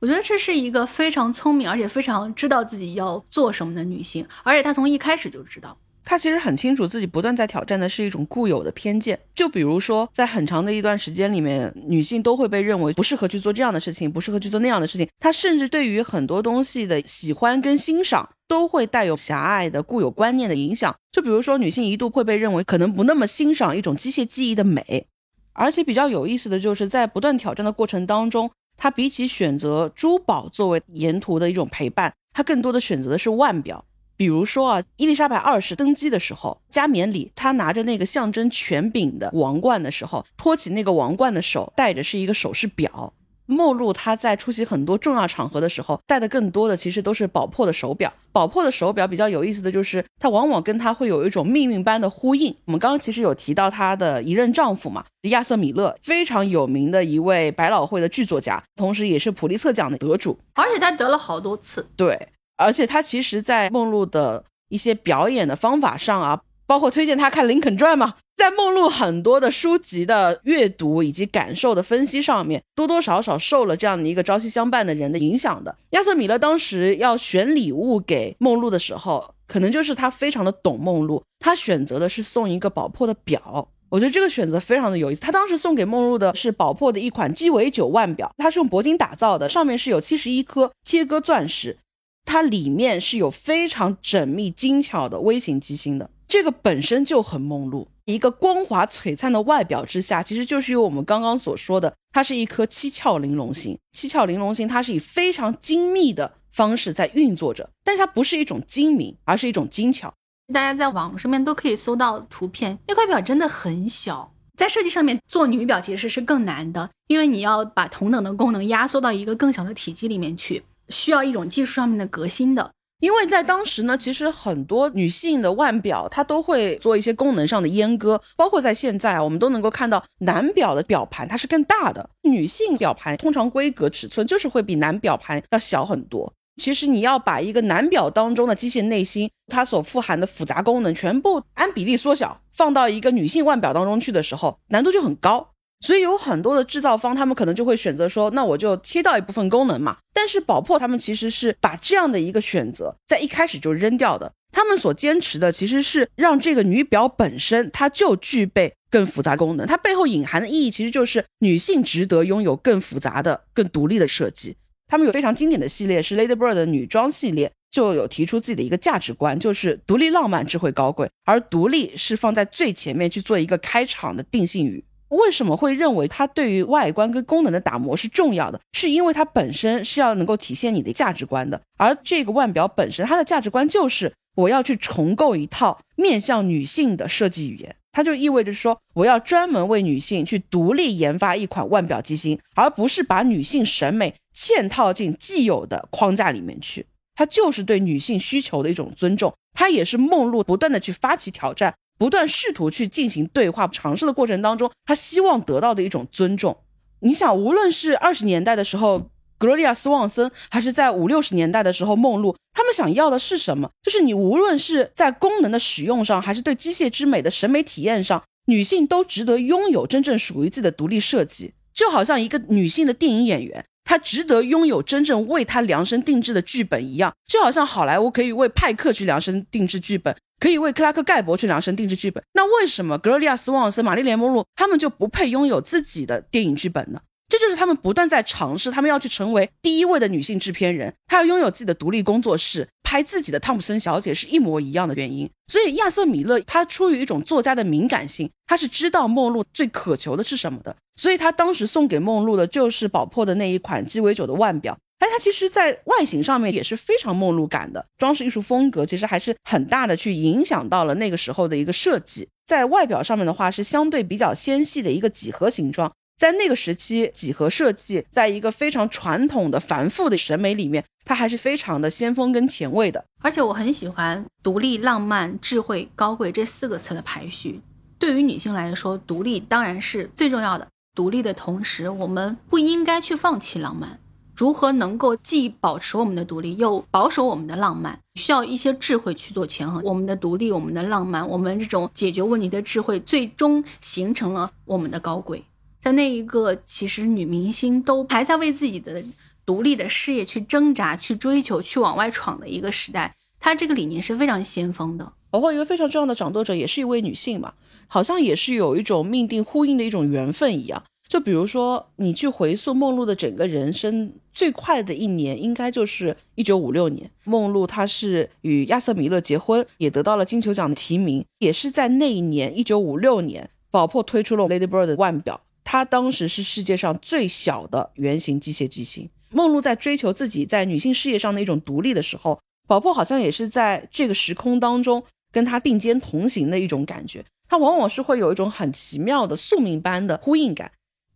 S2: 我觉得这是一个非常聪明，而且非常知道自己要做什么的女性，而且她从一开始就知道，
S3: 她其实很清楚自己不断在挑战的是一种固有的偏见。就比如说，在很长的一段时间里面，女性都会被认为不适合去做这样的事情，不适合去做那样的事情。她甚至对于很多东西的喜欢跟欣赏，都会带有狭隘的固有观念的影响。就比如说，女性一度会被认为可能不那么欣赏一种机械记忆的美，而且比较有意思的就是在不断挑战的过程当中。他比起选择珠宝作为沿途的一种陪伴，他更多的选择的是腕表。比如说啊，伊丽莎白二世登基的时候，加冕礼，他拿着那个象征权柄的王冠的时候，托起那个王冠的手戴着是一个首饰表。梦露她在出席很多重要场合的时候，戴的更多的其实都是宝珀的手表。宝珀的手表比较有意思的就是，它往往跟它会有一种命运般的呼应。我们刚刚其实有提到她的一任丈夫嘛，亚瑟米勒，非常有名的一位百老汇的剧作家，同时也是普利策奖的得主，
S2: 而且他得了好多次。
S3: 对，而且他其实在梦露的一些表演的方法上啊。包括推荐他看《林肯传》嘛，在梦露很多的书籍的阅读以及感受的分析上面，多多少少受了这样的一个朝夕相伴的人的影响的。亚瑟米勒当时要选礼物给梦露的时候，可能就是他非常的懂梦露，他选择的是送一个宝珀的表。我觉得这个选择非常的有意思。他当时送给梦露的是宝珀的一款鸡尾酒腕表，它是用铂金打造的，上面是有七十一颗切割钻石，它里面是有非常缜密精巧的微型机芯的。这个本身就很梦露，一个光滑璀璨的外表之下，其实就是有我们刚刚所说的，它是一颗七窍玲珑心。七窍玲珑心，它是以非常精密的方式在运作着，但是它不是一种精明，而是一种精巧。
S2: 大家在网上面都可以搜到图片，那块表真的很小，在设计上面做女表其实是更难的，因为你要把同等的功能压缩到一个更小的体积里面去，需要一种技术上面的革新的。
S3: 因为在当时呢，其实很多女性的腕表它都会做一些功能上的阉割，包括在现在啊，我们都能够看到男表的表盘它是更大的，女性表盘通常规格尺寸就是会比男表盘要小很多。其实你要把一个男表当中的机械内芯它所富含的复杂功能全部按比例缩小，放到一个女性腕表当中去的时候，难度就很高。所以有很多的制造方，他们可能就会选择说，那我就切掉一部分功能嘛。但是宝珀他们其实是把这样的一个选择在一开始就扔掉的。他们所坚持的其实是让这个女表本身它就具备更复杂功能，它背后隐含的意义其实就是女性值得拥有更复杂的、更独立的设计。他们有非常经典的系列是 Lady Bird 的女装系列，就有提出自己的一个价值观，就是独立、浪漫、智慧、高贵，而独立是放在最前面去做一个开场的定性语。为什么会认为它对于外观跟功能的打磨是重要的？是因为它本身是要能够体现你的价值观的。而这个腕表本身，它的价值观就是我要去重构一套面向女性的设计语言。它就意味着说，我要专门为女性去独立研发一款腕表机芯，而不是把女性审美嵌套进既有的框架里面去。它就是对女性需求的一种尊重，它也是梦露不断的去发起挑战。不断试图去进行对话尝试的过程当中，他希望得到的一种尊重。你想，无论是二十年代的时候格罗利亚斯旺森，还是在五六十年代的时候梦露，他们想要的是什么？就是你无论是在功能的使用上，还是对机械之美的审美体验上，女性都值得拥有真正属于自己的独立设计。就好像一个女性的电影演员，她值得拥有真正为她量身定制的剧本一样。就好像好莱坞可以为派克去量身定制剧本。可以为克拉克盖博去量身定制剧本，那为什么格罗利亚斯旺森、玛丽莲梦露他们就不配拥有自己的电影剧本呢？这就是他们不断在尝试，他们要去成为第一位的女性制片人，她要拥有自己的独立工作室，拍自己的汤普森小姐是一模一样的原因。所以亚瑟米勒他出于一种作家的敏感性，他是知道梦露最渴求的是什么的，所以他当时送给梦露的就是宝珀的那一款鸡尾酒的腕表。哎，它其实，在外形上面也是非常梦露感的，装饰艺术风格其实还是很大的，去影响到了那个时候的一个设计。在外表上面的话，是相对比较纤细的一个几何形状，在那个时期，几何设计在一个非常传统的繁复的审美里面，它还是非常的先锋跟前卫的。
S2: 而且我很喜欢“独立、浪漫、智慧、高贵”这四个词的排序。对于女性来说，独立当然是最重要的。独立的同时，我们不应该去放弃浪漫。如何能够既保持我们的独立，又保守我们的浪漫？需要一些智慧去做权衡。我们的独立，我们的浪漫，我们这种解决问题的智慧，最终形成了我们的高贵。在那一个，其实女明星都还在为自己的独立的事业去挣扎、去追求、去往外闯的一个时代，她这个理念是非常先锋的。
S3: 包括一个非常重要的掌舵者，也是一位女性嘛，好像也是有一种命定呼应的一种缘分一样。就比如说，你去回溯梦露的整个人生，最快的一年应该就是一九五六年。梦露她是与亚瑟米勒结婚，也得到了金球奖的提名。也是在那一年，一九五六年，宝珀推出了 Lady Bird 的腕表，它当时是世界上最小的圆形机械机芯。梦露在追求自己在女性事业上的一种独立的时候，宝珀好像也是在这个时空当中跟她并肩同行的一种感觉。它往往是会有一种很奇妙的宿命般的呼应感。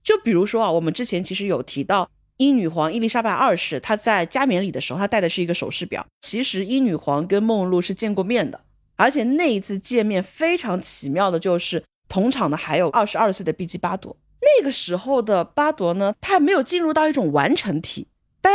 S3: 就比如说啊，我们之前其实有提到英女皇伊丽莎白二世她在加冕礼的时候，她戴的是一个首饰表。其实英女皇跟梦露是见过面的，而且那一次见面非常奇妙的就是，同场的还有二十二岁的碧姬巴朵。那个时候的巴朵呢，她还没有进入到一种完成体。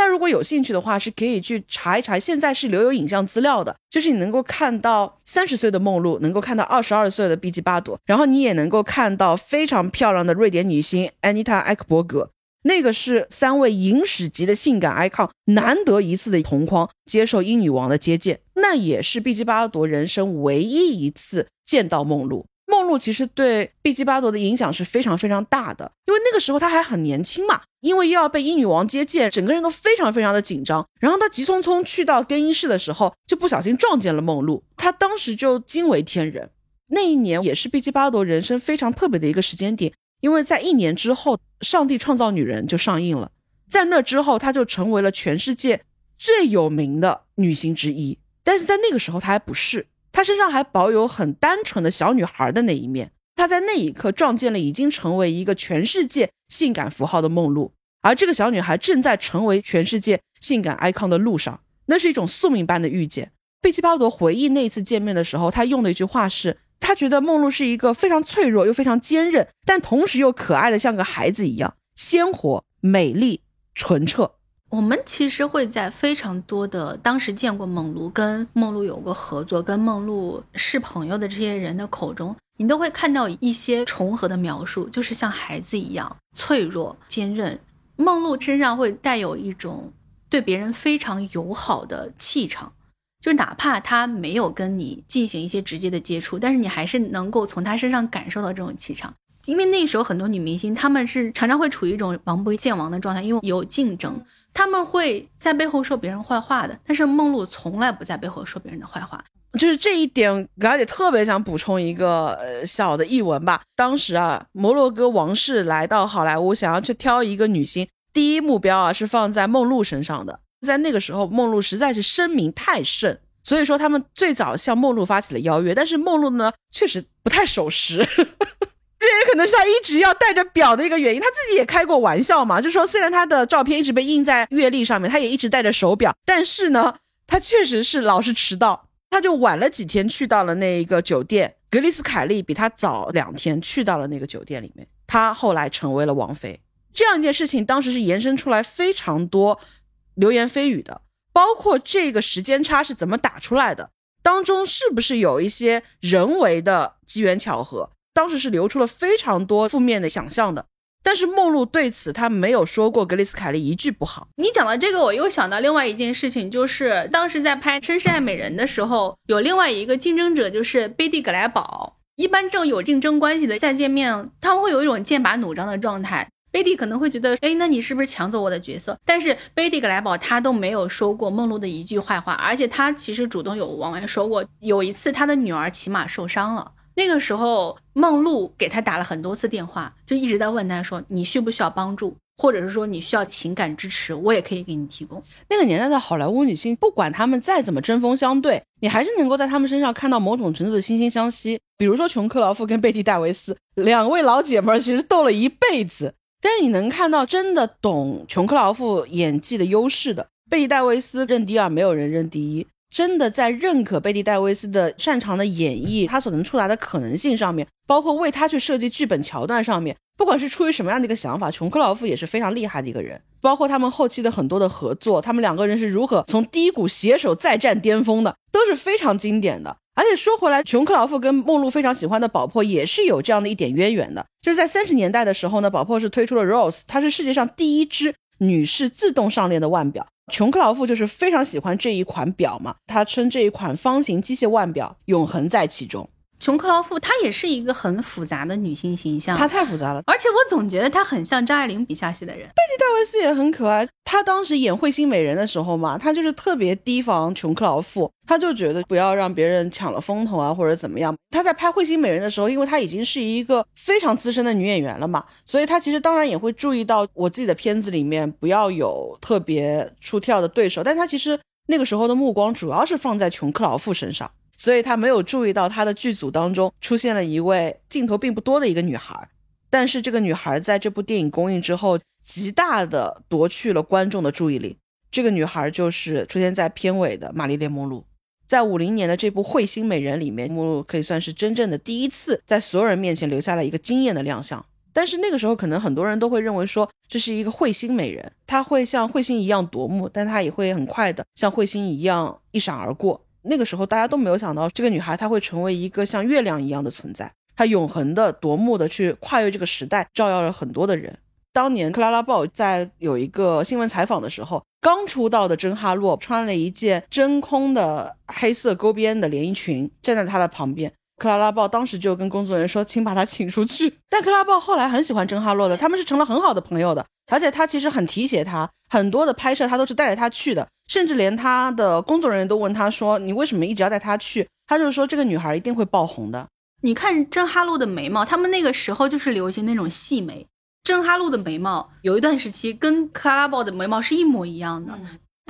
S3: 那如果有兴趣的话，是可以去查一查，现在是留有影像资料的，就是你能够看到三十岁的梦露，能够看到二十二岁的碧姬巴朵，然后你也能够看到非常漂亮的瑞典女星安妮塔·埃克伯格。那个是三位影史级的性感 icon 难得一次的同框接受英女王的接见，那也是碧姬巴朵人生唯一一次见到梦露。梦露其实对碧姬巴朵的影响是非常非常大的，因为那个时候她还很年轻嘛，因为又要被英女王接见，整个人都非常非常的紧张。然后她急匆匆去到更衣室的时候，就不小心撞见了梦露，她当时就惊为天人。那一年也是碧姬巴朵人生非常特别的一个时间点。因为在一年之后，《上帝创造女人》就上映了，在那之后，她就成为了全世界最有名的女星之一。但是在那个时候，她还不是，她身上还保有很单纯的小女孩的那一面。她在那一刻撞见了已经成为一个全世界性感符号的梦露，而这个小女孩正在成为全世界性感 icon 的路上，那是一种宿命般的遇见。贝奇巴多回忆那一次见面的时候，他用的一句话是。他觉得梦露是一个非常脆弱又非常坚韧，但同时又可爱的像个孩子一样鲜活、美丽、纯澈。
S2: 我们其实会在非常多的当时见过梦露、跟梦露有过合作、跟梦露是朋友的这些人的口中，你都会看到一些重合的描述，就是像孩子一样脆弱、坚韧。梦露身上会带有一种对别人非常友好的气场。就是哪怕他没有跟你进行一些直接的接触，但是你还是能够从他身上感受到这种气场。因为那时候很多女明星，她们是常常会处于一种王不见王的状态，因为有竞争，他们会在背后说别人坏话的。但是梦露从来不在背后说别人的坏话，
S3: 就是这一点，嘎姐特别想补充一个小的译文吧。当时啊，摩洛哥王室来到好莱坞，想要去挑一个女星，第一目标啊是放在梦露身上的。在那个时候，梦露实在是声名太盛，所以说他们最早向梦露发起了邀约。但是梦露呢，确实不太守时，这也可能是他一直要带着表的一个原因。他自己也开过玩笑嘛，就说虽然他的照片一直被印在月历上面，他也一直带着手表，但是呢，他确实是老是迟到。他就晚了几天去到了那一个酒店，格里斯凯利比他早两天去到了那个酒店里面。他后来成为了王妃，这样一件事情当时是延伸出来非常多。流言蜚语的，包括这个时间差是怎么打出来的，当中是不是有一些人为的机缘巧合？当时是流出了非常多负面的想象的。但是梦露对此他没有说过格里斯凯利一句不好。
S2: 你讲到这个，我又想到另外一件事情，就是当时在拍《绅士爱美人》的时候，有另外一个竞争者就是贝蒂·格莱堡。一般这种有竞争关系的再见面，他们会有一种剑拔弩张的状态。贝蒂可能会觉得，哎，那你是不是抢走我的角色？但是贝蒂格莱堡他都没有说过梦露的一句坏话，而且他其实主动有往外说过，有一次他的女儿骑马受伤了，那个时候梦露给他打了很多次电话，就一直在问他说，你需不需要帮助，或者是说你需要情感支持，我也可以给你提供。
S3: 那个年代的好莱坞女星，不管她们再怎么针锋相对，你还是能够在她们身上看到某种程度的惺惺相惜。比如说琼克劳夫跟贝蒂戴维斯两位老姐们，其实斗了一辈子。但是你能看到真的懂琼克劳夫演技的优势的贝蒂戴维斯认第二，没有人认第一。真的在认可贝蒂戴维斯的擅长的演绎，他所能触达的可能性上面，包括为他去设计剧本桥段上面，不管是出于什么样的一个想法，琼克劳夫也是非常厉害的一个人。包括他们后期的很多的合作，他们两个人是如何从低谷携手再战巅峰的，都是非常经典的。而且说回来，琼克劳夫跟梦露非常喜欢的宝珀也是有这样的一点渊源的。就是在三十年代的时候呢，宝珀是推出了 Rose，它是世界上第一只女士自动上链的腕表。琼克劳夫就是非常喜欢这一款表嘛，他称这一款方形机械腕表永恒在其中。
S2: 琼克劳夫她也是一个很复杂的女性形象，
S3: 她太复杂了，
S2: 而且我总觉得她很像张爱玲笔下写的人。贝
S3: 蒂戴维斯也很可爱，她当时演《彗星美人》的时候嘛，她就是特别提防琼克劳夫，她就觉得不要让别人抢了风头啊，或者怎么样。她在拍《彗星美人》的时候，因为她已经是一个非常资深的女演员了嘛，所以她其实当然也会注意到我自己的片子里面不要有特别出挑的对手，但她其实那个时候的目光主要是放在琼克劳夫身上。所以他没有注意到他的剧组当中出现了一位镜头并不多的一个女孩，但是这个女孩在这部电影公映之后，极大的夺去了观众的注意力。这个女孩就是出现在片尾的玛丽莲梦露。在五零年的这部《彗星美人》里面，梦露可以算是真正的第一次在所有人面前留下了一个惊艳的亮相。但是那个时候，可能很多人都会认为说这是一个彗星美人，她会像彗星一样夺目，但她也会很快的像彗星一样一闪而过。那个时候，大家都没有想到这个女孩她会成为一个像月亮一样的存在，她永恒的夺目的去跨越这个时代，照耀了很多的人。当年克拉拉鲍在有一个新闻采访的时候，刚出道的珍哈洛穿了一件真空的黑色勾边的连衣裙，站在她的旁边。克拉拉鲍当时就跟工作人员说：“请把她请出去。”但克拉拉鲍后来很喜欢珍哈洛的，他们是成了很好的朋友的，而且他其实很提携他，很多的拍摄他都是带着他去的，甚至连他的工作人员都问他说：“你为什么一直要带他去？”他就是说：“这个女孩一定会爆红的。”
S2: 你看珍哈洛的眉毛，他们那个时候就是流行那种细眉。珍哈洛的眉毛有一段时期跟克拉拉鲍的眉毛是一模一样的。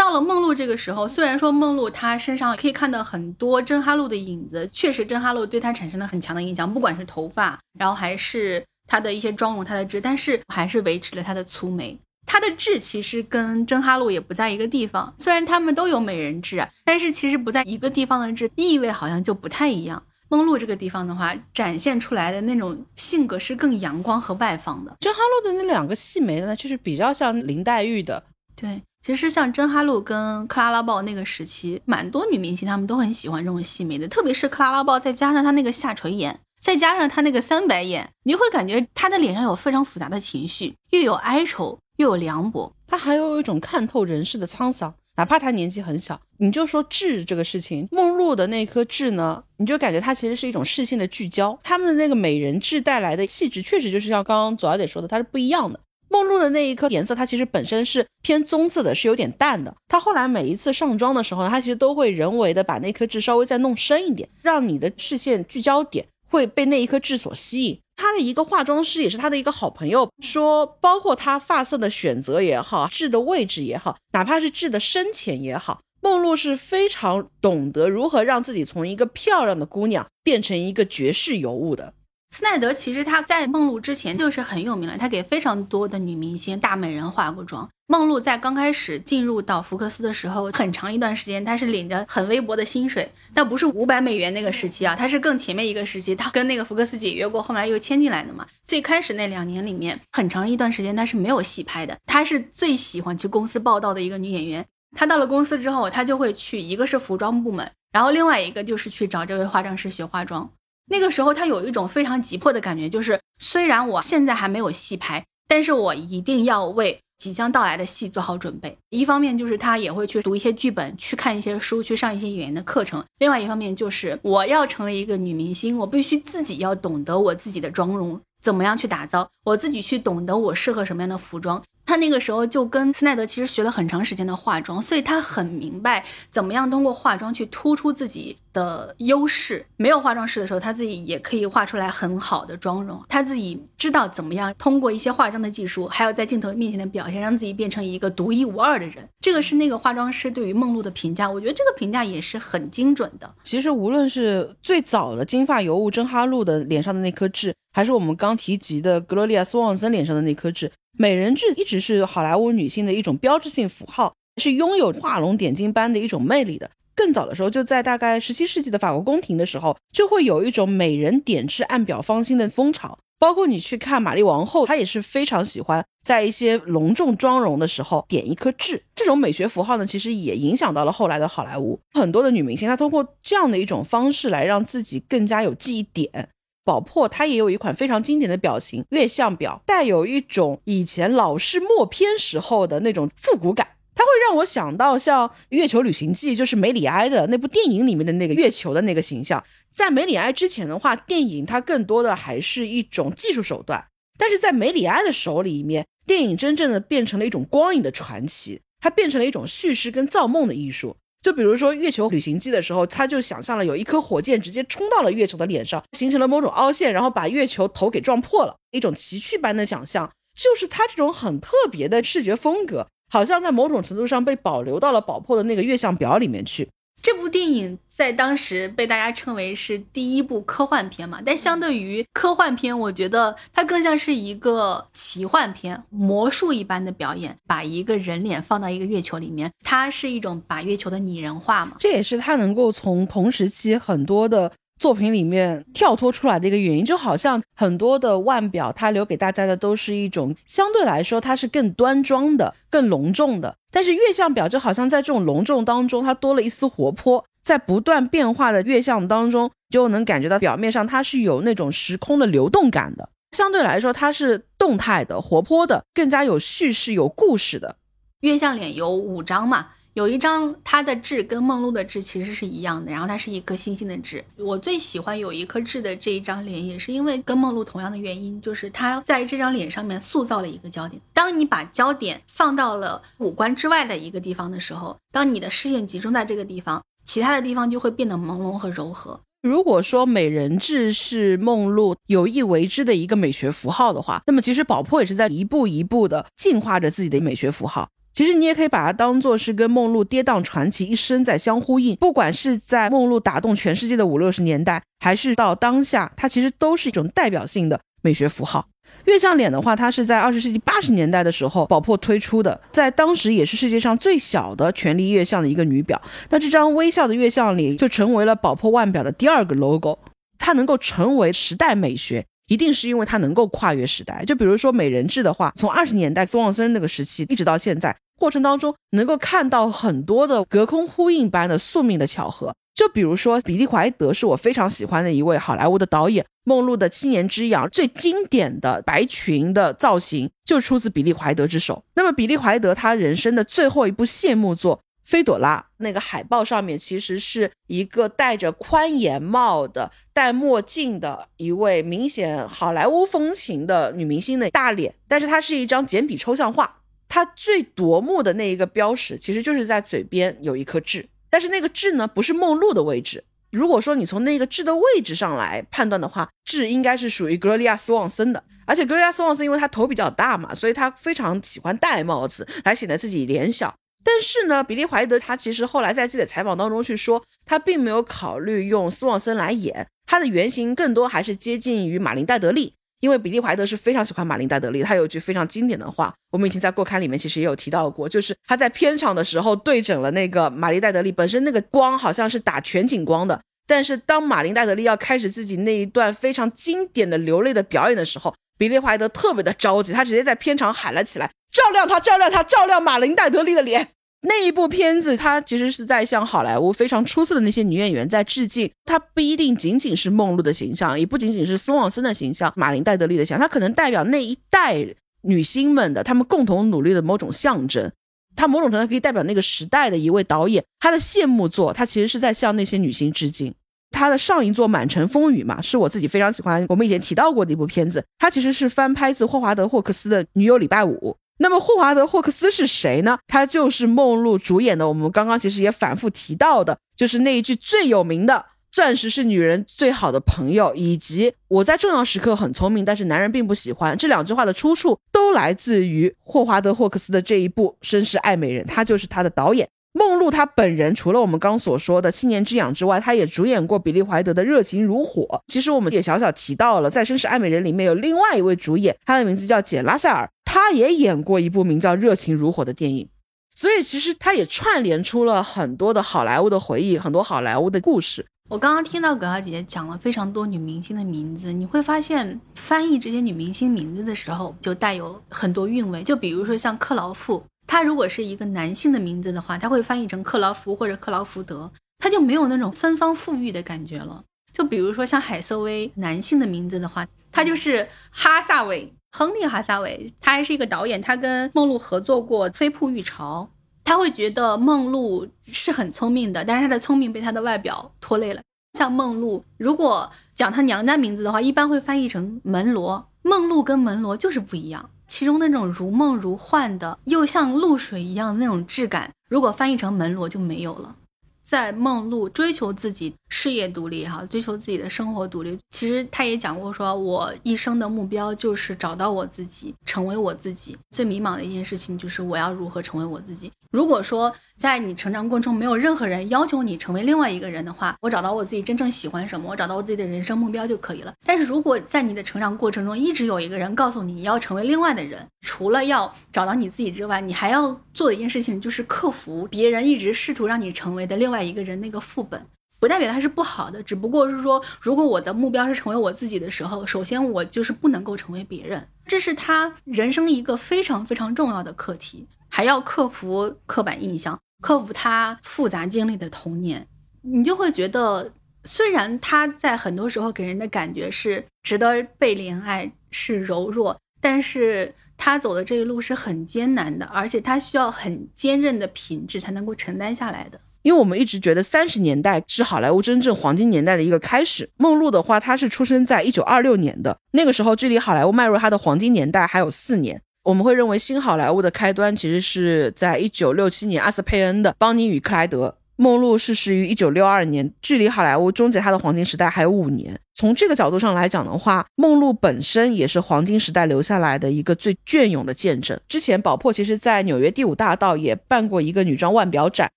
S2: 到了梦露这个时候，虽然说梦露她身上可以看到很多真哈露的影子，确实真哈露对她产生了很强的影响，不管是头发，然后还是她的一些妆容、她的痣，但是还是维持了她的粗眉。她的痣其实跟真哈露也不在一个地方，虽然他们都有美人痣，但是其实不在一个地方的痣意味好像就不太一样。梦露这个地方的话，展现出来的那种性格是更阳光和外放的。
S3: 真哈露的那两个细眉呢，就是比较像林黛玉的。
S2: 对，其实像真哈露跟克拉拉豹那个时期，蛮多女明星她们都很喜欢这种细眉的，特别是克拉拉豹，再加上她那个下垂眼，再加上她那个三白眼，你会感觉她的脸上有非常复杂的情绪，又有哀愁，又有凉薄，
S3: 她还有一种看透人世的沧桑。哪怕她年纪很小，你就说痣这个事情，梦露的那颗痣呢，你就感觉它其实是一种视线的聚焦。他们的那个美人痣带来的气质，确实就是像刚刚左小姐说的，它是不一样的。梦露的那一颗颜色，它其实本身是偏棕色的，是有点淡的。她后来每一次上妆的时候，她其实都会人为的把那颗痣稍微再弄深一点，让你的视线聚焦点会被那一颗痣所吸引。他的一个化妆师也是他的一个好朋友，说包括他发色的选择也好，痣的位置也好，哪怕是痣的深浅也好，梦露是非常懂得如何让自己从一个漂亮的姑娘变成一个绝世尤物的。
S2: 斯奈德其实他在梦露之前就是很有名了，他给非常多的女明星、大美人化过妆。梦露在刚开始进入到福克斯的时候，很长一段时间他是领着很微薄的薪水，但不是五百美元那个时期啊，他是更前面一个时期，他跟那个福克斯解约过，后来又签进来的嘛。最开始那两年里面，很长一段时间他是没有戏拍的，他是最喜欢去公司报道的一个女演员。她到了公司之后，她就会去一个是服装部门，然后另外一个就是去找这位化妆师学化妆。那个时候，他有一种非常急迫的感觉，就是虽然我现在还没有戏拍，但是我一定要为即将到来的戏做好准备。一方面就是他也会去读一些剧本，去看一些书，去上一些演员的课程；另外一方面就是我要成为一个女明星，我必须自己要懂得我自己的妆容怎么样去打造，我自己去懂得我适合什么样的服装。他那个时候就跟斯奈德其实学了很长时间的化妆，所以他很明白怎么样通过化妆去突出自己的优势。没有化妆师的时候，他自己也可以画出来很好的妆容。他自己知道怎么样通过一些化妆的技术，还有在镜头面前的表现，让自己变成一个独一无二的人。这个是那个化妆师对于梦露的评价，我觉得这个评价也是很精准的。
S3: 其实无论是最早的金发尤物珍哈露的脸上的那颗痣，还是我们刚提及的格罗利亚斯旺森脸上的那颗痣。美人痣一直是好莱坞女性的一种标志性符号，是拥有画龙点睛般的一种魅力的。更早的时候，就在大概十七世纪的法国宫廷的时候，就会有一种美人点痣按表芳心的风潮。包括你去看玛丽王后，她也是非常喜欢在一些隆重妆容的时候点一颗痣。这种美学符号呢，其实也影响到了后来的好莱坞很多的女明星，她通过这样的一种方式来让自己更加有记忆点。宝珀它也有一款非常经典的表情，月相表，带有一种以前老式默片时候的那种复古感，它会让我想到像《月球旅行记》，就是梅里埃的那部电影里面的那个月球的那个形象。在梅里埃之前的话，电影它更多的还是一种技术手段，但是在梅里埃的手里面，电影真正的变成了一种光影的传奇，它变成了一种叙事跟造梦的艺术。就比如说月球旅行记的时候，他就想象了有一颗火箭直接冲到了月球的脸上，形成了某种凹陷，然后把月球头给撞破了。一种奇趣般的想象，就是他这种很特别的视觉风格，好像在某种程度上被保留到了宝珀的那个月相表里面去。
S2: 这部电影在当时被大家称为是第一部科幻片嘛，但相对于科幻片，我觉得它更像是一个奇幻片，魔术一般的表演，把一个人脸放到一个月球里面，它是一种把月球的拟人化嘛。
S3: 这也是它能够从同时期很多的。作品里面跳脱出来的一个原因，就好像很多的腕表，它留给大家的都是一种相对来说它是更端庄的、更隆重的。但是月相表就好像在这种隆重当中，它多了一丝活泼，在不断变化的月相当中，就能感觉到表面上它是有那种时空的流动感的。相对来说，它是动态的、活泼的，更加有叙事、有故事的。
S2: 月相脸有五张嘛。有一张，它的痣跟梦露的痣其实是一样的，然后它是一颗星星的痣。我最喜欢有一颗痣的这一张脸，也是因为跟梦露同样的原因，就是它在这张脸上面塑造了一个焦点。当你把焦点放到了五官之外的一个地方的时候，当你的视线集中在这个地方，其他的地方就会变得朦胧和柔和。
S3: 如果说美人痣是梦露有意为之的一个美学符号的话，那么其实宝珀也是在一步一步的进化着自己的美学符号。其实你也可以把它当做是跟梦露跌宕传奇一生在相呼应，不管是在梦露打动全世界的五六十年代，还是到当下，它其实都是一种代表性的美学符号。月相脸的话，它是在二十世纪八十年代的时候，宝珀推出的，在当时也是世界上最小的权力月相的一个女表。那这张微笑的月相脸就成为了宝珀腕表的第二个 logo，它能够成为时代美学。一定是因为它能够跨越时代，就比如说美人痣的话，从二十年代斯旺森那个时期一直到现在，过程当中能够看到很多的隔空呼应般的宿命的巧合。就比如说比利怀德是我非常喜欢的一位好莱坞的导演，梦露的七年之痒最经典的白裙的造型就出自比利怀德之手。那么比利怀德他人生的最后一部谢幕作。菲朵拉那个海报上面其实是一个戴着宽檐帽的、戴墨镜的一位明显好莱坞风情的女明星的大脸，但是它是一张简笔抽象画。他最夺目的那一个标识，其实就是在嘴边有一颗痣，但是那个痣呢，不是梦露的位置。如果说你从那个痣的位置上来判断的话，痣应该是属于格罗利亚斯旺森的。而且格罗利亚斯旺森因为她头比较大嘛，所以她非常喜欢戴帽子来显得自己脸小。但是呢，比利怀德他其实后来在自己的采访当中去说，他并没有考虑用斯旺森来演，他的原型更多还是接近于马林戴德利，因为比利怀德是非常喜欢马林戴德利，他有一句非常经典的话，我们以前在过刊里面其实也有提到过，就是他在片场的时候对准了那个马林戴德利，本身那个光好像是打全景光的，但是当马林戴德利要开始自己那一段非常经典的流泪的表演的时候，比利怀德特别的着急，他直接在片场喊了起来，照亮他，照亮他，照亮马林戴德利的脸。那一部片子，它其实是在向好莱坞非常出色的那些女演员在致敬。它不一定仅仅是梦露的形象，也不仅仅是斯旺森的形象、马林戴德利的形象，它可能代表那一代女星们的她们共同努力的某种象征。它某种程度可以代表那个时代的一位导演，他的谢幕作，他其实是在向那些女星致敬。他的上一座《满城风雨》嘛，是我自己非常喜欢，我们以前提到过的一部片子。它其实是翻拍自霍华德·霍克斯的《女友礼拜五》。那么霍华德·霍克斯是谁呢？他就是梦露主演的。我们刚刚其实也反复提到的，就是那一句最有名的“钻石是女人最好的朋友”，以及“我在重要时刻很聪明，但是男人并不喜欢”这两句话的出处，都来自于霍华德·霍克斯的这一部《绅士爱美人》，他就是他的导演。梦露她本人除了我们刚所说的七年之痒之外，她也主演过比利怀德的《热情如火》。其实我们也小小提到了，在《绅士爱美人》里面有另外一位主演，她的名字叫简拉塞尔，她也演过一部名叫《热情如火》的电影。所以其实她也串联出了很多的好莱坞的回忆，很多好莱坞的故事。
S2: 我刚刚听到葛小姐姐讲了非常多女明星的名字，你会发现翻译这些女明星名字的时候就带有很多韵味。就比如说像克劳馥。他如果是一个男性的名字的话，他会翻译成克劳福或者克劳福德，他就没有那种芬芳馥郁的感觉了。就比如说像海瑟薇，男性的名字的话，他就是哈萨韦，亨利·哈萨韦，他还是一个导演，他跟梦露合作过《飞瀑浴潮》，他会觉得梦露是很聪明的，但是他的聪明被他的外表拖累了。像梦露，如果讲她娘家名字的话，一般会翻译成门罗，梦露跟门罗就是不一样。其中那种如梦如幻的，又像露水一样的那种质感，如果翻译成门罗就没有了。在梦露追求自己事业独立哈，追求自己的生活独立。其实他也讲过，说我一生的目标就是找到我自己，成为我自己。最迷茫的一件事情就是我要如何成为我自己。如果说在你成长过程中没有任何人要求你成为另外一个人的话，我找到我自己真正喜欢什么，我找到我自己的人生目标就可以了。但是如果在你的成长过程中一直有一个人告诉你你要成为另外的人，除了要找到你自己之外，你还要做的一件事情就是克服别人一直试图让你成为的另。外一个人那个副本，不代表他是不好的，只不过是说，如果我的目标是成为我自己的时候，首先我就是不能够成为别人，这是他人生一个非常非常重要的课题，还要克服刻板印象，克服他复杂经历的童年，你就会觉得，虽然他在很多时候给人的感觉是值得被怜爱，是柔弱，但是他走的这一路是很艰难的，而且他需要很坚韧的品质才能够承担下来的。
S3: 因为我们一直觉得三十年代是好莱坞真正黄金年代的一个开始。梦露的话，她是出生在一九二六年的，那个时候距离好莱坞迈入它的黄金年代还有四年。我们会认为新好莱坞的开端其实是在一九六七年阿斯佩恩的《邦尼与克莱德》。梦露逝世于一九六二年，距离好莱坞终结它的黄金时代还有五年。从这个角度上来讲的话，梦露本身也是黄金时代留下来的一个最隽永的见证。之前宝珀其实在纽约第五大道也办过一个女装腕表展。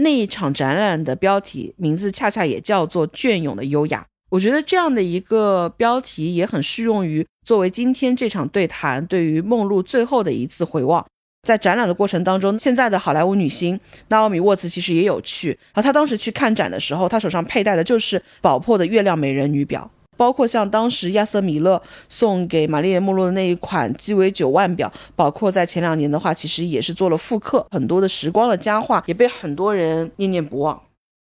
S3: 那一场展览的标题名字恰恰也叫做“隽永的优雅”。我觉得这样的一个标题也很适用于作为今天这场对谈对于梦露最后的一次回望。在展览的过程当中，现在的好莱坞女星纳奥米沃茨其实也有去。而她当时去看展的时候，她手上佩戴的就是宝珀的月亮美人女表。包括像当时亚瑟米勒送给玛丽莲梦露的那一款鸡尾酒腕表，包括在前两年的话，其实也是做了复刻，很多的时光的佳话也被很多人念念不忘。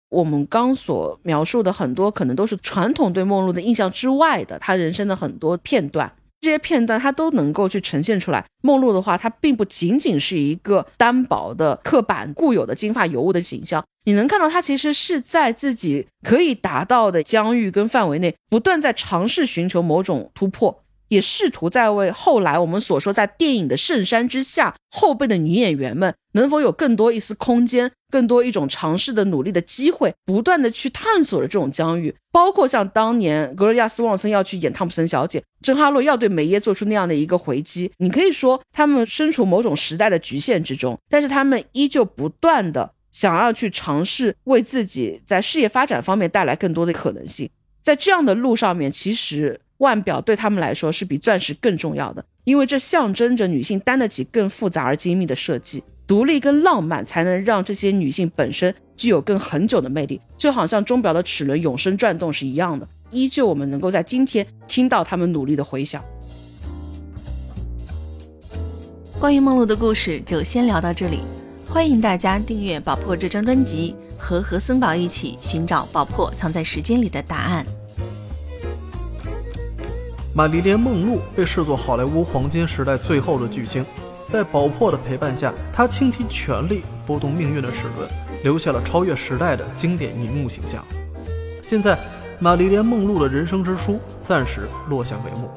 S3: 我们刚所描述的很多，可能都是传统对梦露的印象之外的，她人生的很多片段。这些片段，它都能够去呈现出来。梦露的话，它并不仅仅是一个单薄的、刻板、固有的金发尤物的形象。你能看到，她其实是在自己可以达到的疆域跟范围内，不断在尝试寻求某种突破。也试图在为后来我们所说在电影的圣山之下后辈的女演员们能否有更多一丝空间，更多一种尝试的努力的机会，不断的去探索着这种疆域，包括像当年格瑞亚斯旺森要去演汤普森小姐，珍哈洛要对梅耶做出那样的一个回击，你可以说他们身处某种时代的局限之中，但是他们依旧不断的想要去尝试为自己在事业发展方面带来更多的可能性，在这样的路上面，其实。腕表对他们来说是比钻石更重要的，因为这象征着女性担得起更复杂而精密的设计，独立跟浪漫才能让这些女性本身具有更恒久的魅力，就好像钟表的齿轮永生转动是一样的。依旧，我们能够在今天听到他们努力的回响。
S2: 关于梦露的故事就先聊到这里，欢迎大家订阅宝珀这张专辑，和何森宝一起寻找宝珀藏在时间里的答案。
S1: 玛丽莲·梦露被视作好莱坞黄金时代最后的巨星，在宝珀的陪伴下，她倾其全力拨动命运的齿轮，留下了超越时代的经典银幕形象。现在，玛丽莲·梦露的人生之书暂时落下帷幕。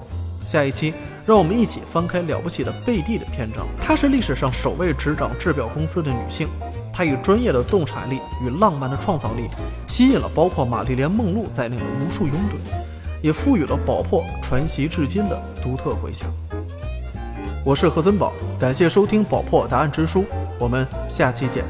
S1: 下一期，让我们一起翻开了不起的贝蒂的篇章。她是历史上首位执掌制表公司的女性，她以专业的洞察力与浪漫的创造力，吸引了包括玛丽莲·梦露在内的无数拥趸。也赋予了宝珀传奇至今的独特回响。我是何森宝，感谢收听《宝珀答案之书》，我们下期见。